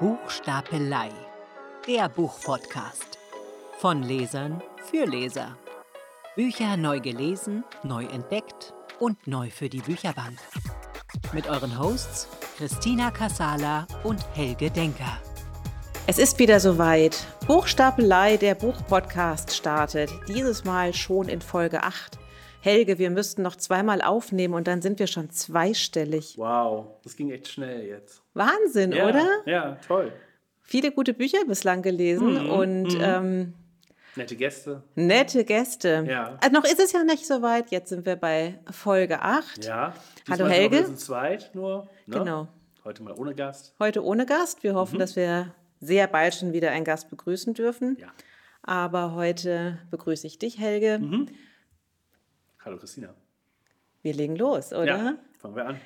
Buchstapelei, der Buchpodcast. Von Lesern für Leser. Bücher neu gelesen, neu entdeckt und neu für die Bücherbank. Mit euren Hosts Christina Kassala und Helge Denker. Es ist wieder soweit. Buchstapelei, der Buchpodcast startet. Dieses Mal schon in Folge 8. Helge, wir müssten noch zweimal aufnehmen und dann sind wir schon zweistellig. Wow, das ging echt schnell jetzt. Wahnsinn, ja, oder? Ja, toll. Viele gute Bücher bislang gelesen Mhm, und mhm. Ähm, Nette Gäste. nette Gäste. Ja. Also noch ist es ja nicht so weit. Jetzt sind wir bei Folge 8. Ja. Hallo, Helge. Wir sind zweit nur. Ne? Genau. Heute mal ohne Gast. Heute ohne Gast. Wir hoffen, dass wir sehr bald schon wieder einen Gast begrüßen dürfen. Ja. Aber heute begrüße ich dich, Helge. Hallo Christina. Wir legen los, oder? Ja, fangen wir an.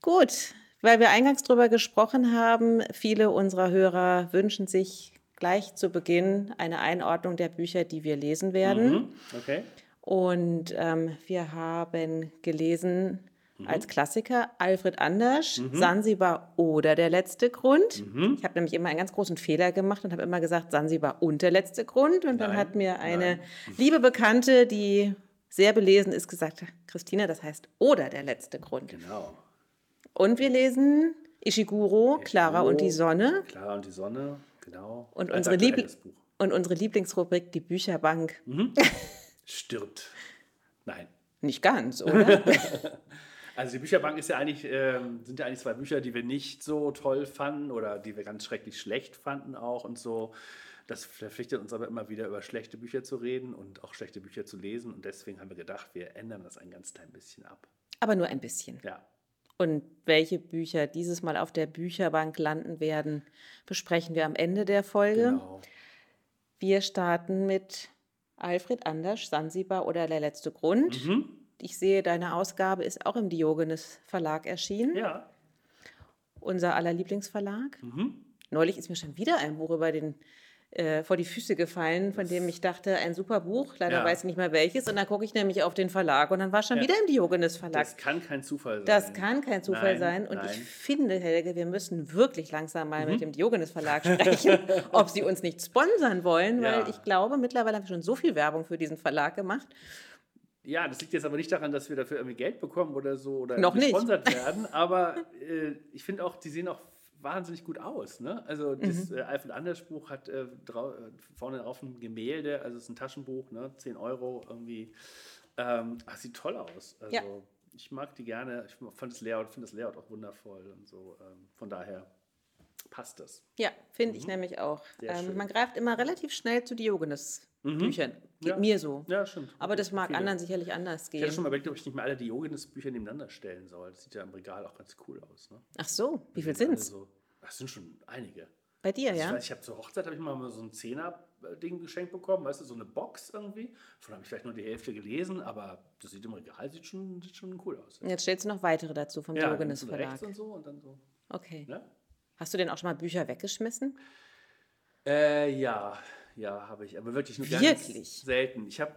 Gut, weil wir eingangs darüber gesprochen haben, viele unserer Hörer wünschen sich gleich zu Beginn eine Einordnung der Bücher, die wir lesen werden. Mhm. Okay. Und ähm, wir haben gelesen als Klassiker Alfred Anders, Sansibar oder der letzte Grund. Ich habe nämlich immer einen ganz großen Fehler gemacht und habe immer gesagt Sansibar und der letzte Grund. Und dann Nein, hat mir eine nein. liebe Bekannte, die sehr belesen ist, gesagt, Christina, das heißt oder der letzte Grund. Genau. Und wir lesen Ishiguro, Clara und die Sonne. Clara und die Sonne, genau. Und unsere, Buch. und unsere Lieblingsrubrik, die Bücherbank. Stirbt. Nein. Nicht ganz, oder? Also die Bücherbank ist ja eigentlich, ähm, sind ja eigentlich zwei Bücher, die wir nicht so toll fanden oder die wir ganz schrecklich schlecht fanden auch und so. Das verpflichtet uns aber immer wieder über schlechte Bücher zu reden und auch schlechte Bücher zu lesen. Und deswegen haben wir gedacht, wir ändern das ein ganz klein bisschen ab. Aber nur ein bisschen. Ja. Und welche Bücher dieses Mal auf der Bücherbank landen werden, besprechen wir am Ende der Folge. Genau. Wir starten mit Alfred Anders, Sansibar oder der letzte Grund. Mhm. Ich sehe, deine Ausgabe ist auch im Diogenes Verlag erschienen, Ja. unser aller Lieblingsverlag. Mhm. Neulich ist mir schon wieder ein Buch über den, äh, vor die Füße gefallen, von dem ich dachte, ein super Buch. Leider Ja. weiß ich nicht mehr welches. Und dann gucke ich nämlich auf den Verlag und dann war schon Ja. wieder im Diogenes Verlag. Das kann kein Zufall sein. Das kann kein Zufall Nein, sein. Und ich nein. Mhm. finde, Helge, wir müssen wirklich langsam mal mit dem Diogenes Verlag sprechen, ob sie uns nicht sponsern wollen, Ja. weil ich glaube, mittlerweile haben wir schon so viel Werbung für diesen Verlag gemacht. Ja, das liegt jetzt aber nicht daran, dass wir dafür irgendwie Geld bekommen oder so oder Noch nicht. gesponsert werden. Aber äh, ich finde auch, die sehen auch wahnsinnig gut aus. Ne? Also Mhm. das äh, Alfred Anders Buch hat äh, drau- äh, vorne auf ein Gemälde, also es ist ein Taschenbuch, ne? 10 Euro irgendwie. Ähm, ach, sieht toll aus. Also Ja. ich mag die gerne. Ich fand das Layout, finde das Layout auch wundervoll und so. Ähm, von daher passt das. Ja, finde ich nämlich auch. Mhm. Ähm, man greift immer relativ schnell zu Diogenes-Büchern. Geht Ja. mir so. Ja, stimmt. Aber das mag Viele. anderen sicherlich anders Ich hatte gehen. schon mal überlegt, ob ich nicht mal alle Diogenes-Bücher nebeneinander stellen soll. Das sieht ja im Regal auch ganz cool aus. Ne? Ach so, wie viel sind es? So, das sind schon einige. Bei dir, Also ja? Ich weiß, ich habe zur Hochzeit habe ich mal so ein Zehner-Ding geschenkt bekommen, weißt du, so eine Box irgendwie. Davon habe ich vielleicht nur die Hälfte gelesen, aber das sieht im Regal sieht schon, sieht schon cool aus. Und jetzt stellst du noch weitere dazu vom Ja, Diogenes Verlag. und so und dann so. Okay. Ne? Hast du denn auch schon mal Bücher weggeschmissen? Äh, ja, ja, habe ich, aber wirklich nur Wirklich? ganz selten. Ich habe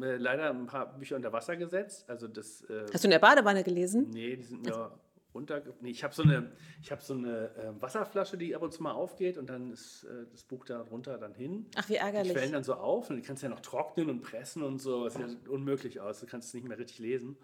äh, leider ein paar Bücher unter Wasser gesetzt, also das. Äh, Hast du in der Badewanne gelesen? Nee, die sind mir runter. Nee, ich habe so eine, ich habe so eine äh, Wasserflasche, die ab und zu mal aufgeht und dann ist äh, das Buch da drunter dann hin. Ach, wie Die ärgerlich. quellen dann so auf und die kannst ja noch trocknen und pressen und so. Das sieht ja unmöglich aus. Du kannst es nicht mehr richtig lesen.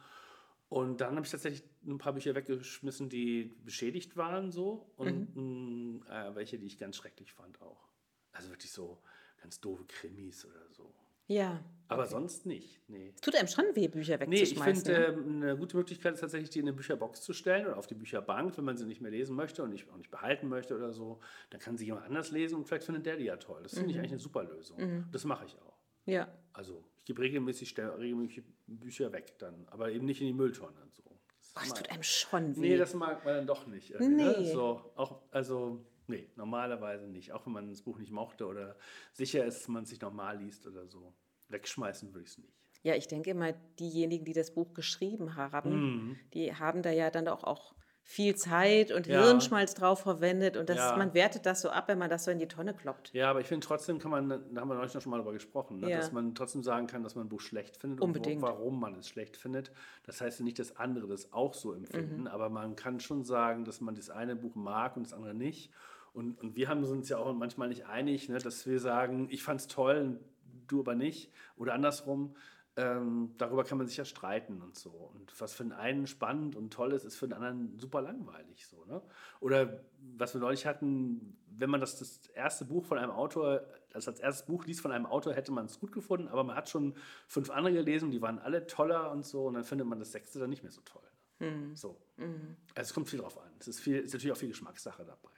Und dann habe ich tatsächlich ein paar Bücher weggeschmissen, die beschädigt waren so und Mhm. mh, äh, welche, die ich ganz schrecklich fand auch. Also wirklich so ganz doofe Krimis oder so. Ja. Aber sonst nicht. Nee. Tut einem schon weh, Bücher Nee, ich wegzuschmeißen. finde, ne? ähm, eine gute Möglichkeit ist tatsächlich, die in eine Bücherbox zu stellen oder auf die Bücherbank, wenn man sie nicht mehr lesen möchte und nicht, auch nicht behalten möchte oder so. Dann kann sie jemand anders lesen und vielleicht findet der die ja toll. Das Mhm. finde ich eigentlich eine super Lösung. Das mache ich auch. ja. Also ich gebe regelmäßig, stell- regelmäßig Bücher weg dann, aber eben nicht in die Mülltonne. und So. Das Boah, das tut einem schon weh. nee, das mag man dann doch nicht. Ne? Nee. So, auch, also, nee, normalerweise nicht. Auch wenn man das Buch nicht mochte oder sicher ist, dass man es sich nochmal liest oder so. Wegschmeißen würde ich es nicht. Ja, ich denke immer, diejenigen, die das Buch geschrieben haben, Mhm. die haben da ja dann auch, auch viel Zeit und Ja. Hirnschmalz drauf verwendet und das, Ja. man wertet das so ab, wenn man das so in die Tonne kloppt. Ja, aber ich finde trotzdem kann man, da haben wir neulich noch schon mal drüber gesprochen, ne, Ja. dass man trotzdem sagen kann, dass man ein Buch schlecht findet Unbedingt. und warum man es schlecht findet. Das heißt ja nicht, dass andere das auch so empfinden, Mhm. aber man kann schon sagen, dass man das eine Buch mag und das andere nicht. Und, und wir haben uns ja auch manchmal nicht einig, ne, dass wir sagen, ich fand es toll, du aber nicht. Oder andersrum. Ähm, darüber kann man sich ja streiten und so. Und was für den einen spannend und toll ist, ist für den anderen super langweilig. So, ne? Oder was wir neulich hatten, wenn man das, das erste Buch von einem Autor, also als erstes Buch liest von einem Autor, hätte man es gut gefunden, aber man hat schon fünf andere gelesen, die waren alle toller und so, und dann findet man das sechste dann nicht mehr so toll. Mhm. So. Mhm. Also es kommt viel drauf an. Es ist, viel, ist natürlich auch viel Geschmackssache dabei.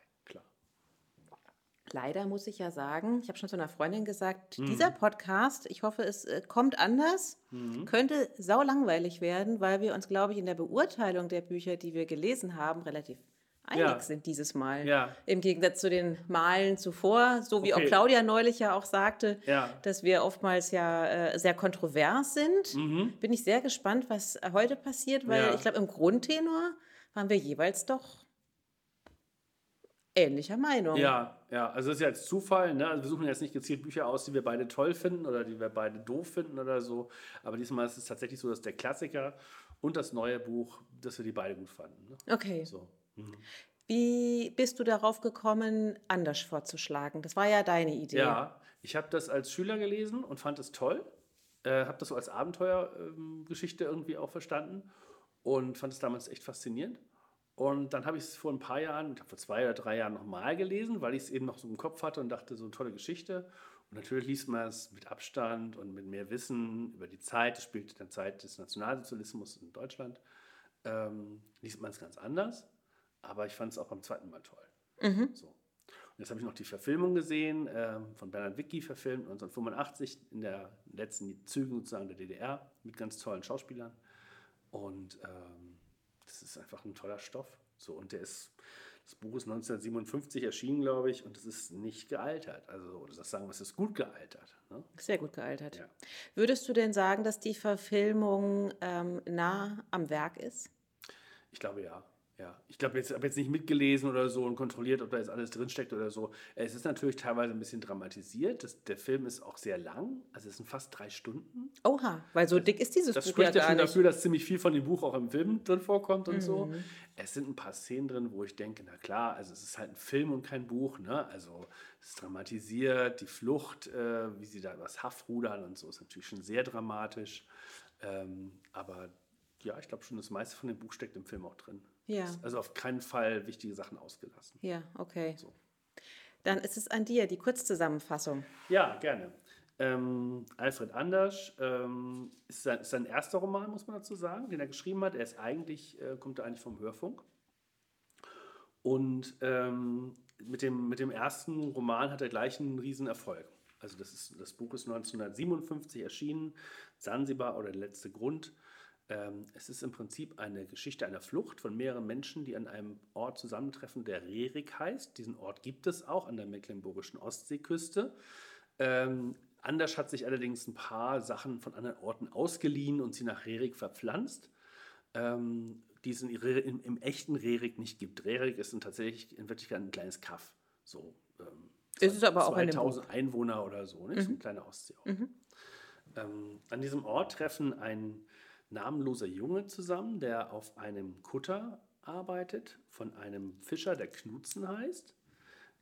Leider muss ich ja sagen, ich habe schon zu einer Freundin gesagt, mhm. dieser Podcast, ich hoffe, es äh, kommt anders, mhm. könnte sau langweilig werden, weil wir uns, glaube ich, in der Beurteilung der Bücher, die wir gelesen haben, relativ einig ja. sind dieses Mal. Ja. Im Gegensatz zu den Malen zuvor, so wie okay. auch Claudia neulich ja auch sagte, ja. dass wir oftmals ja äh, sehr kontrovers sind. Mhm. Bin ich sehr gespannt, was heute passiert, weil ich glaube, im Grundtenor waren wir jeweils doch ähnlicher Meinung. Ja, ja, also das ist ja jetzt Zufall. Ne? Also wir suchen jetzt nicht gezielt Bücher aus, die wir beide toll finden oder die wir beide doof finden oder so. Aber diesmal ist es tatsächlich so, dass der Klassiker und das neue Buch, dass wir die beide gut fanden. Ne? Okay. So. Mhm. Wie bist du darauf gekommen, anders vorzuschlagen? Das war ja deine Idee. Ja, ich habe das als Schüler gelesen und fand es toll. Äh, habe das so als Abenteuergeschichte ähm, irgendwie auch verstanden und fand es damals echt faszinierend. Und dann habe ich es vor ein paar Jahren, vor zwei oder drei Jahren nochmal gelesen, weil ich es eben noch so im Kopf hatte und dachte, so eine tolle Geschichte. Und natürlich liest man es mit Abstand und mit mehr Wissen über die Zeit. Es spielt in der Zeit des Nationalsozialismus in Deutschland. Ähm, liest man es ganz anders. Aber ich fand es auch beim zweiten Mal toll. Mhm. So. Und jetzt habe ich noch die Verfilmung gesehen, äh, von Bernhard Wicki verfilmt, 1985, in der letzten Zügen sozusagen der DDR, mit ganz tollen Schauspielern. Und ähm, das ist einfach ein toller Stoff. So, und der ist, das Buch ist 1957 erschienen, glaube ich, und es ist nicht gealtert. Also, das sagen wir, es ist gut gealtert. Ne? Sehr gut gealtert. Ja. Würdest du denn sagen, dass die Verfilmung ähm, nah am Werk ist? Ich glaube ja. Ja, ich glaube, ich habe jetzt nicht mitgelesen oder so und kontrolliert, ob da jetzt alles drinsteckt oder so. Es ist natürlich teilweise ein bisschen dramatisiert. Das, der Film ist auch sehr lang, also es sind fast drei Stunden. Oha, weil so dick ist dieses das Buch spricht ja schon dafür, dass ziemlich viel von dem Buch auch im Film drin vorkommt und mhm. so. Es sind ein paar Szenen drin, wo ich denke, na klar, also es ist halt ein Film und kein Buch, ne? Also es ist dramatisiert, die Flucht, äh, wie sie da übers Haff rudern und so, ist natürlich schon sehr dramatisch. Ähm, aber ja, ich glaube schon, das meiste von dem Buch steckt im Film auch drin. Ja. Also auf keinen Fall wichtige Sachen ausgelassen. Ja, okay. So. Dann ist es an dir, die Kurzzusammenfassung. Ja, gerne. Ähm, Alfred Anders ähm, ist, sein, ist, sein, erster Roman, muss man dazu sagen, den er geschrieben hat. Er ist eigentlich, äh, kommt er eigentlich vom Hörfunk. Und ähm, mit, dem, mit dem ersten Roman hat er gleich einen riesen Erfolg. Also das, ist, das Buch ist 1957 erschienen, Sansibar oder der letzte Grund. Ähm, es ist im Prinzip eine Geschichte einer Flucht von mehreren Menschen, die an einem Ort zusammentreffen, der Rerik heißt. Diesen Ort gibt es auch an der mecklenburgischen Ostseeküste. Ähm, Anders hat sich allerdings ein paar Sachen von anderen Orten ausgeliehen und sie nach Rerik verpflanzt, ähm, die es in, im, im, echten Rerik nicht gibt. Rerik ist tatsächlich in Wirklichkeit ein kleines Kaff. So, ähm, ist es aber auch 2000 Einwohner oder so, ne? Mhm. so ein kleiner Ostseeort. Mhm. Ähm, an diesem Ort treffen ein namenloser Junge zusammen, der auf einem Kutter arbeitet, von einem Fischer, der Knutzen heißt.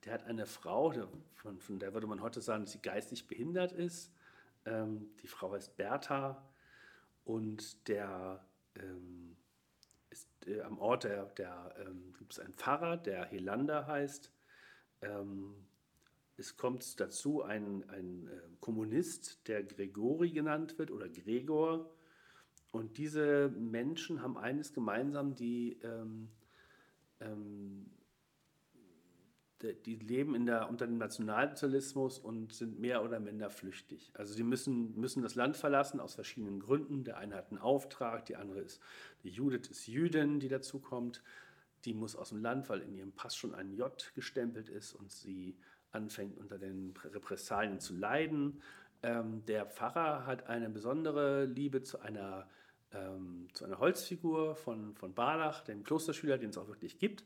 Der hat eine Frau, von, von, der würde man heute sagen, dass sie geistig behindert ist. Ähm, die Frau heißt Bertha und der ähm, ist äh, am Ort, der, der ähm, gibt es einen Pfarrer, der Helander heißt. Ähm, es kommt dazu ein, ein äh, Kommunist, der Gregori genannt wird oder Gregor und diese Menschen haben eines gemeinsam, die, ähm, ähm, die leben in der, unter dem Nationalsozialismus und sind mehr oder minder flüchtig. Also sie müssen, müssen das Land verlassen aus verschiedenen Gründen. Der eine hat einen Auftrag, die andere ist, die Judith ist Jüdin, die dazu kommt. Die muss aus dem Land, weil in ihrem Pass schon ein J gestempelt ist und sie anfängt unter den Repressalien zu leiden. Ähm, der Pfarrer hat eine besondere Liebe zu einer, ähm, zu einer Holzfigur von, von Barlach, dem Klosterschüler, den es auch wirklich gibt,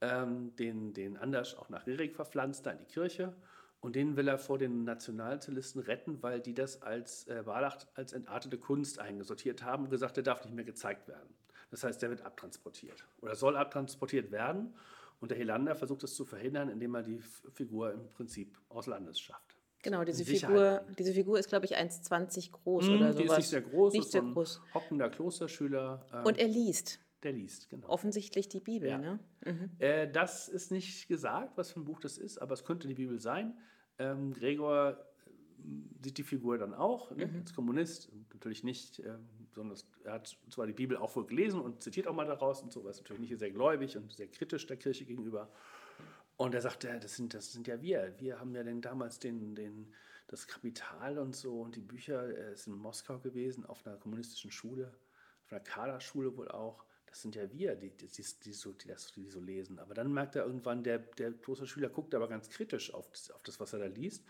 ähm, den, den Anders auch nach Rerik verpflanzt, da in die Kirche. Und den will er vor den Nationalsozialisten retten, weil die das als äh, Barlach als entartete Kunst eingesortiert haben und gesagt, der darf nicht mehr gezeigt werden. Das heißt, der wird abtransportiert oder soll abtransportiert werden. Und der Helander versucht es zu verhindern, indem er die Figur im Prinzip aus Landes schafft. Genau, diese Sicherheit Figur, diese Figur ist, glaube ich, 1,20 groß Mhm, oder die sowas. ist nicht sehr groß, Nicht ist sehr so ein groß. hockender Klosterschüler, ähm, Und er liest der liest, genau. offensichtlich die Bibel, Ja. ne? Äh, das ist nicht gesagt, was für ein Buch das ist, aber es könnte die Bibel sein. Ähm, Gregor äh, sieht die Figur dann auch ne, als Kommunist, natürlich nicht, ähm, sondern er hat zwar die Bibel auch wohl gelesen und zitiert auch mal daraus und so, aber ist natürlich nicht sehr gläubig und sehr kritisch der Kirche gegenüber. Und er sagt, ja, das sind, das sind ja wir. Wir haben ja denn damals den, den, das Kapital und so und die Bücher. Er ist in Moskau gewesen, auf einer kommunistischen Schule, auf einer Kaderschule wohl auch. Das sind ja wir, die, die, die, die, so, die, das, die so lesen. Aber dann merkt er irgendwann, der, der Klosterschüler guckt aber ganz kritisch auf das, auf das, was er da liest.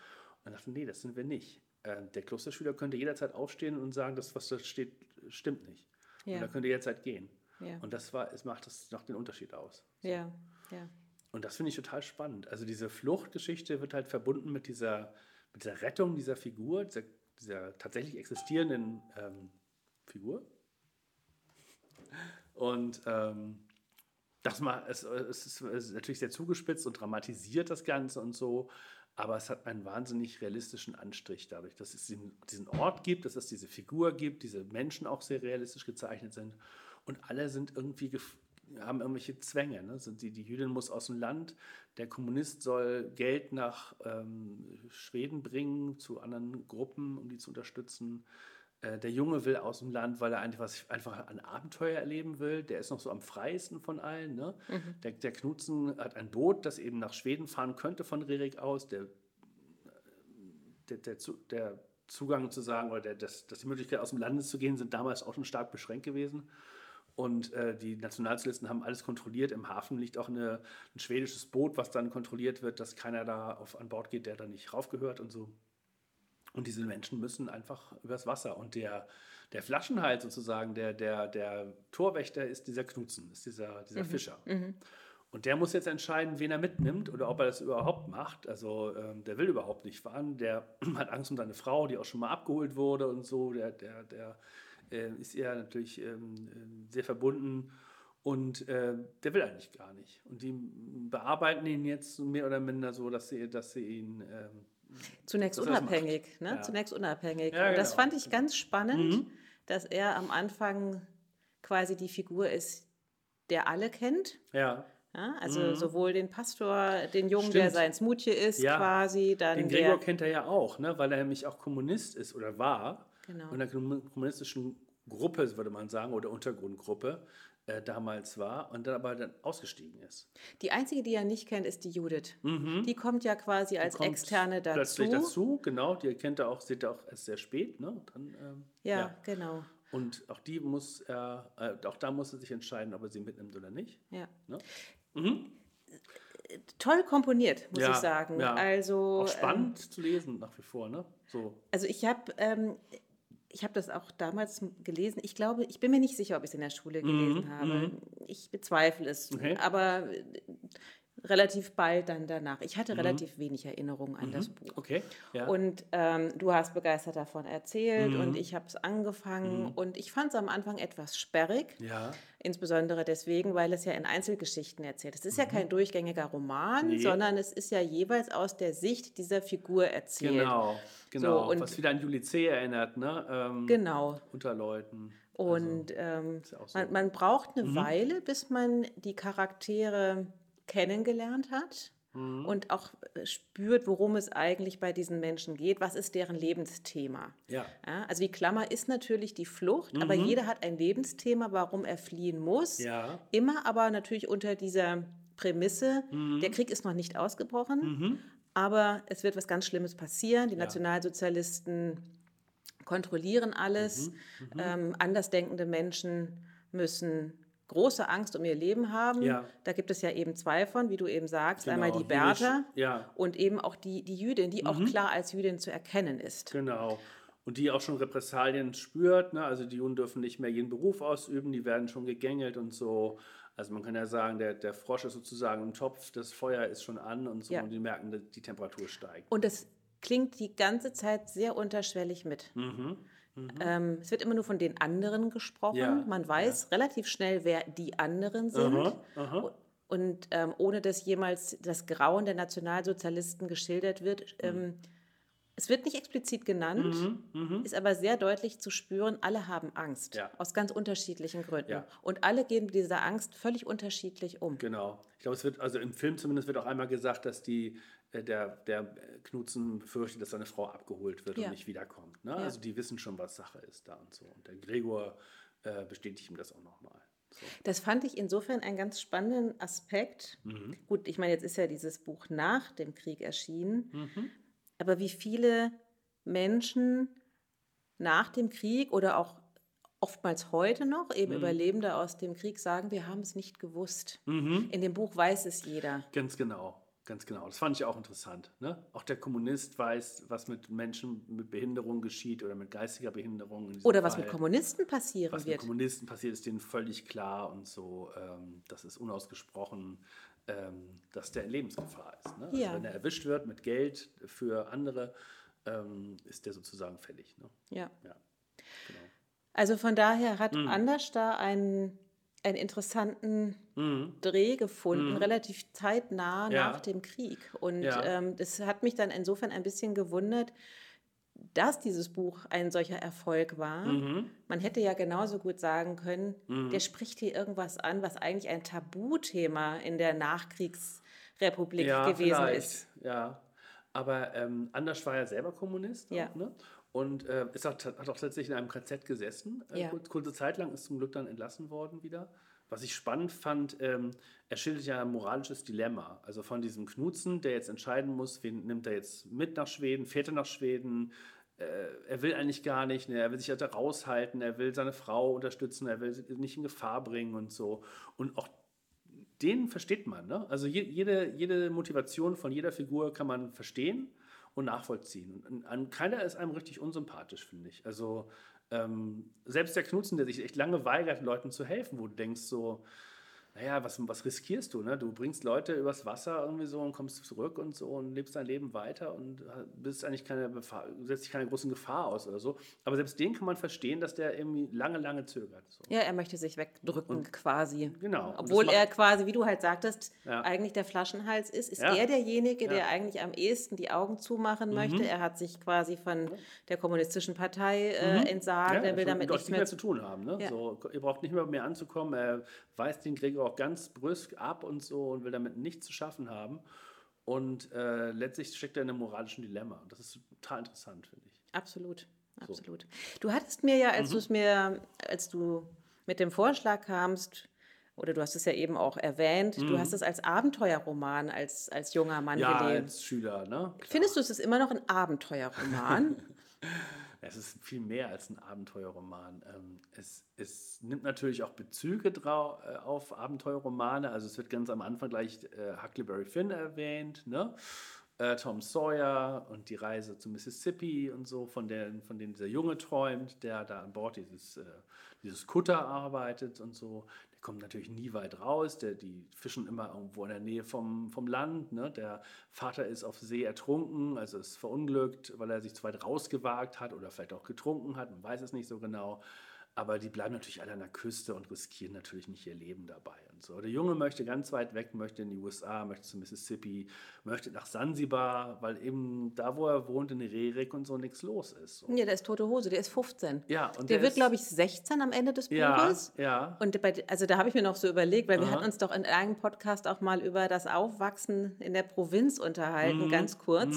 Und dachte, nee, das sind wir nicht. Äh, der Klosterschüler könnte jederzeit aufstehen und sagen, das, was da steht, stimmt nicht. Ja. Und er könnte jederzeit gehen. Ja. Und das war, es macht, das macht den Unterschied aus. Ja, ja. Und das finde ich total spannend. Also diese Fluchtgeschichte wird halt verbunden mit dieser, mit dieser Rettung dieser Figur, dieser, dieser tatsächlich existierenden ähm, Figur. Und ähm, das mal, es, es, ist, es ist natürlich sehr zugespitzt und dramatisiert das Ganze und so, aber es hat einen wahnsinnig realistischen Anstrich dadurch, dass es diesen, Ort gibt, dass es diese Figur gibt, diese Menschen auch sehr realistisch gezeichnet sind und alle sind irgendwie haben irgendwelche Zwänge. Ne? Sind die, die Jüdin muss aus dem Land, der Kommunist soll Geld nach ähm, Schweden bringen zu anderen Gruppen, um die zu unterstützen. Äh, Der Junge will aus dem Land, weil er einfach, was, einfach ein Abenteuer erleben will. Der ist noch so am freiesten von allen. Ne? Der, der Knutzen hat ein Boot, das eben nach Schweden fahren könnte von Rerik aus. Der, der, der, der Zugang zu sagen oder der, das, das die Möglichkeit aus dem Landes zu gehen, sind damals auch schon stark beschränkt gewesen. Und äh, die Nationalsozialisten haben alles kontrolliert. Im Hafen liegt auch eine, ein schwedisches Boot, was dann kontrolliert wird, dass keiner da auf, an Bord geht, der da nicht raufgehört und so. Und diese Menschen müssen einfach übers Wasser. Und der, der Flaschenhals sozusagen, der, der, der Torwächter ist dieser Knutzen, ist dieser, dieser Fischer. Und der muss jetzt entscheiden, wen er mitnimmt oder ob er das überhaupt macht. Also ähm, der will überhaupt nicht fahren. Der hat Angst um seine Frau, die auch schon mal abgeholt wurde und so. Der, der, der äh, ist ihr natürlich ähm, äh, sehr verbunden. Und äh, der will eigentlich gar nicht. Und die bearbeiten ihn jetzt mehr oder minder so, dass sie, dass sie ihn ähm, Zunächst er unabhängig, ne? Ja. Zunächst unabhängig. Ja, Und das genau. fand ich ganz spannend, dass er am Anfang quasi die Figur ist, der alle kennt. ja, Ja? Also sowohl den Pastor, den Jungen, Mhm. Stimmt. der sein Smutje ist, Ja. quasi, dann Den der. Gregor kennt er ja auch, ne? weil er nämlich auch Kommunist ist oder war. Genau. Der kommunistischen Gruppe, würde man sagen, oder Untergrundgruppe äh, damals war und dann aber dann ausgestiegen ist. Die einzige, die er nicht kennt, ist die Judith. Die kommt ja quasi als Mhm. Externe dazu. Plötzlich dazu, genau. Die kennt er auch, sieht er auch erst sehr spät. Ne? Dann, ähm, Ja, genau. Und auch die muss er, äh, auch da muss er sich entscheiden, ob er sie mitnimmt oder nicht. Ja. Ne? Toll komponiert, muss Ja, ich sagen. ja. Also, Auch spannend zu lesen nach wie vor, ne? So. Also ich habe ähm, ich habe das auch damals gelesen. Ich glaube, ich bin mir nicht sicher, ob ich es in der Schule gelesen habe. Ich bezweifle es. Mhm, Okay. Aber äh, relativ bald dann danach. Ich hatte relativ wenig Erinnerungen an das Buch. Mhm. Okay. Ja. Und ähm, du hast begeistert davon erzählt Mhm. und ich habe es angefangen und ich fand es am Anfang etwas sperrig. ja. Insbesondere deswegen, weil es ja in Einzelgeschichten erzählt. Es ist ja kein durchgängiger Roman, Mhm. Nee. sondern es ist ja jeweils aus der Sicht dieser Figur erzählt. Genau, genau. und- Was wieder an Juli C. erinnert, ne? Ähm, Genau. Unter Leuten. Und ähm, ja auch so. man, man braucht eine Weile, bis man die Charaktere kennengelernt hat Mhm. und auch äh, spürt, worum es eigentlich bei diesen Menschen geht. Was ist deren Lebensthema? Ja. Ja, also die Klammer ist natürlich die Flucht, aber jeder hat ein Lebensthema, warum er fliehen muss. Mhm. Ja. Immer aber natürlich unter dieser Prämisse, Mhm. der Krieg ist noch nicht ausgebrochen, aber es wird was ganz Schlimmes passieren. Die Nationalsozialisten kontrollieren alles. Mhm. Ähm, andersdenkende Menschen müssen große Angst um ihr Leben haben. Ja. Da gibt es ja eben zwei von, wie du eben sagst. Genau, Einmal die Bertha ja. und eben auch die, die Jüdin, die Mhm. auch klar als Jüdin zu erkennen ist. Genau. Und die auch schon Repressalien spürt. Ne? Also die Juden dürfen nicht mehr jeden Beruf ausüben, die werden schon gegängelt und so. Also man kann ja sagen, der, der Frosch ist sozusagen im Topf, das Feuer ist schon an und so. Ja. Und die merken, dass die Temperatur steigt. Und das klingt die ganze Zeit sehr unterschwellig mit. Mhm. Ähm, es wird immer nur von den anderen gesprochen. Ja, Man weiß relativ schnell, wer die anderen sind. Aha, aha. und ähm, ohne dass jemals das Grauen der Nationalsozialisten geschildert wird. Mhm. Ähm, es wird nicht explizit genannt, ist aber sehr deutlich zu spüren, alle haben Angst. Ja. Aus ganz unterschiedlichen Gründen. Ja. Und alle gehen mit dieser Angst völlig unterschiedlich um. Genau. Ich glaube, es wird, also im Film zumindest wird auch einmal gesagt, dass die, äh, der, der Knutzen befürchtet, dass seine Frau abgeholt wird Ja. und nicht wiederkommt. Ne? Ja. Also die wissen schon, was Sache ist da und so. Und der Gregor äh, bestätigt ihm das auch nochmal. So. Das fand ich insofern einen ganz spannenden Aspekt. Mhm. Gut, ich meine, jetzt ist ja dieses Buch nach dem Krieg erschienen, Mhm. aber wie viele Menschen nach dem Krieg oder auch oftmals heute noch, Mhm. eben Überlebende aus dem Krieg, sagen, wir haben es nicht gewusst. Mhm. In dem Buch weiß es jeder. Ganz genau, ganz genau. Das fand ich auch interessant. Ne? Auch der Kommunist weiß, was mit Menschen mit Behinderung geschieht oder mit geistiger Behinderung. Oder was Fall. mit Kommunisten passieren Was mit wird. Kommunisten passiert, ist denen völlig klar und so. Ähm, das ist unausgesprochen, ähm, dass der in Lebensgefahr ist. Ne? Also Ja. wenn er erwischt wird mit Geld für andere, ähm, ist der sozusagen fällig. Ne? Ja. Ja, genau. Also von daher hat Mhm. Anders da einen, einen interessanten Mhm. Dreh gefunden, relativ zeitnah Ja. nach dem Krieg. Und Ja. ähm, das hat mich dann insofern ein bisschen gewundert, dass dieses Buch ein solcher Erfolg war. Mhm. Man hätte ja genauso gut sagen können, der spricht hier irgendwas an, was eigentlich ein Tabuthema in der Nachkriegsrepublik ja, gewesen vielleicht, ist. Ja, aber ähm, Anders war ja selber Kommunist. Ja. Auch, ne? Und äh, ist auch, hat auch tatsächlich in einem KZ gesessen. Äh, Ja. kur- kurze Zeit lang ist zum Glück dann entlassen worden wieder. Was ich spannend fand, ähm, er schildert ja ein moralisches Dilemma. Also von diesem Knutzen, der jetzt entscheiden muss, wen nimmt er jetzt mit nach Schweden, fährt er nach Schweden. Äh, er will eigentlich gar nicht, ne? er will sich halt da raushalten, er will seine Frau unterstützen, er will sie nicht in Gefahr bringen und so. Und auch den versteht man. Ne? Also je, jede, jede Motivation von jeder Figur kann man verstehen und nachvollziehen. Und an, keiner ist einem richtig unsympathisch, finde ich. Also ähm, selbst der Knutzen, der sich echt lange weigert, Leuten zu helfen, wo du denkst so, naja, was, was riskierst du? Ne? Du bringst Leute übers Wasser irgendwie so und kommst zurück und so und lebst dein Leben weiter und bist eigentlich keine setzt dich keine großen Gefahr aus oder so. Aber selbst den kann man verstehen, dass der irgendwie lange, lange zögert. So. Ja, er möchte sich wegdrücken quasi. Genau. Und Obwohl er quasi, wie du halt sagtest, Ja. eigentlich der Flaschenhals ist, ist Ja. er derjenige, der Ja. Mhm. eigentlich am ehesten die Augen zumachen möchte. Er hat sich quasi von der kommunistischen Partei äh, entsagt. er will will damit nichts nichts mehr zu tun haben. Ne? So, ihr braucht nicht mehr mir anzukommen. Er weist den Gregor auch ganz brüsk ab und so und will damit nichts zu schaffen haben. Und äh, letztlich steckt er in einem moralischen Dilemma. Und das ist total interessant, finde ich. Absolut, absolut. Du hattest mir ja, Mhm. als du es mir, als du mit dem Vorschlag kamst, oder du hast es ja eben auch erwähnt, du hast es als Abenteuerroman als, als junger Mann Mhm. Ja, gelesen. als Schüler. Ne? Findest du, es ist immer noch ein Abenteuerroman? Es ist viel mehr als ein Abenteuerroman. Ähm, es, es nimmt natürlich auch Bezüge drau äh, auf Abenteuerromane. Also es wird ganz am Anfang gleich äh, Huckleberry Finn erwähnt, ne? äh, Tom Sawyer und die Reise zu Mississippi und so, von, der, von denen dieser Junge träumt, der da an Bord dieses, dieses Kutter arbeitet und so. Der kommt natürlich nie weit raus. Der, die fischen immer irgendwo in der Nähe vom, vom Land. Ne? Der Vater ist auf See ertrunken, also ist verunglückt, weil er sich zu weit rausgewagt hat oder vielleicht auch getrunken hat. Man weiß es nicht so genau. Aber die bleiben natürlich alle an der Küste und riskieren natürlich nicht ihr Leben dabei und so. Der Junge möchte ganz weit weg, möchte in die USA, möchte zu Mississippi, möchte nach Sansibar, weil eben da, wo er wohnt, in Rerik und so nichts los ist. So. ja, der ist tote Hose, der ist 15. Ja, und der, der wird, glaube ich, 16 am Ende des Ja, Buches. ja. Und bei, also da habe ich mir noch so überlegt, weil wir Aha. hatten uns doch in einem Podcast auch mal über das Aufwachsen in der Provinz unterhalten, Mhm. ganz kurz.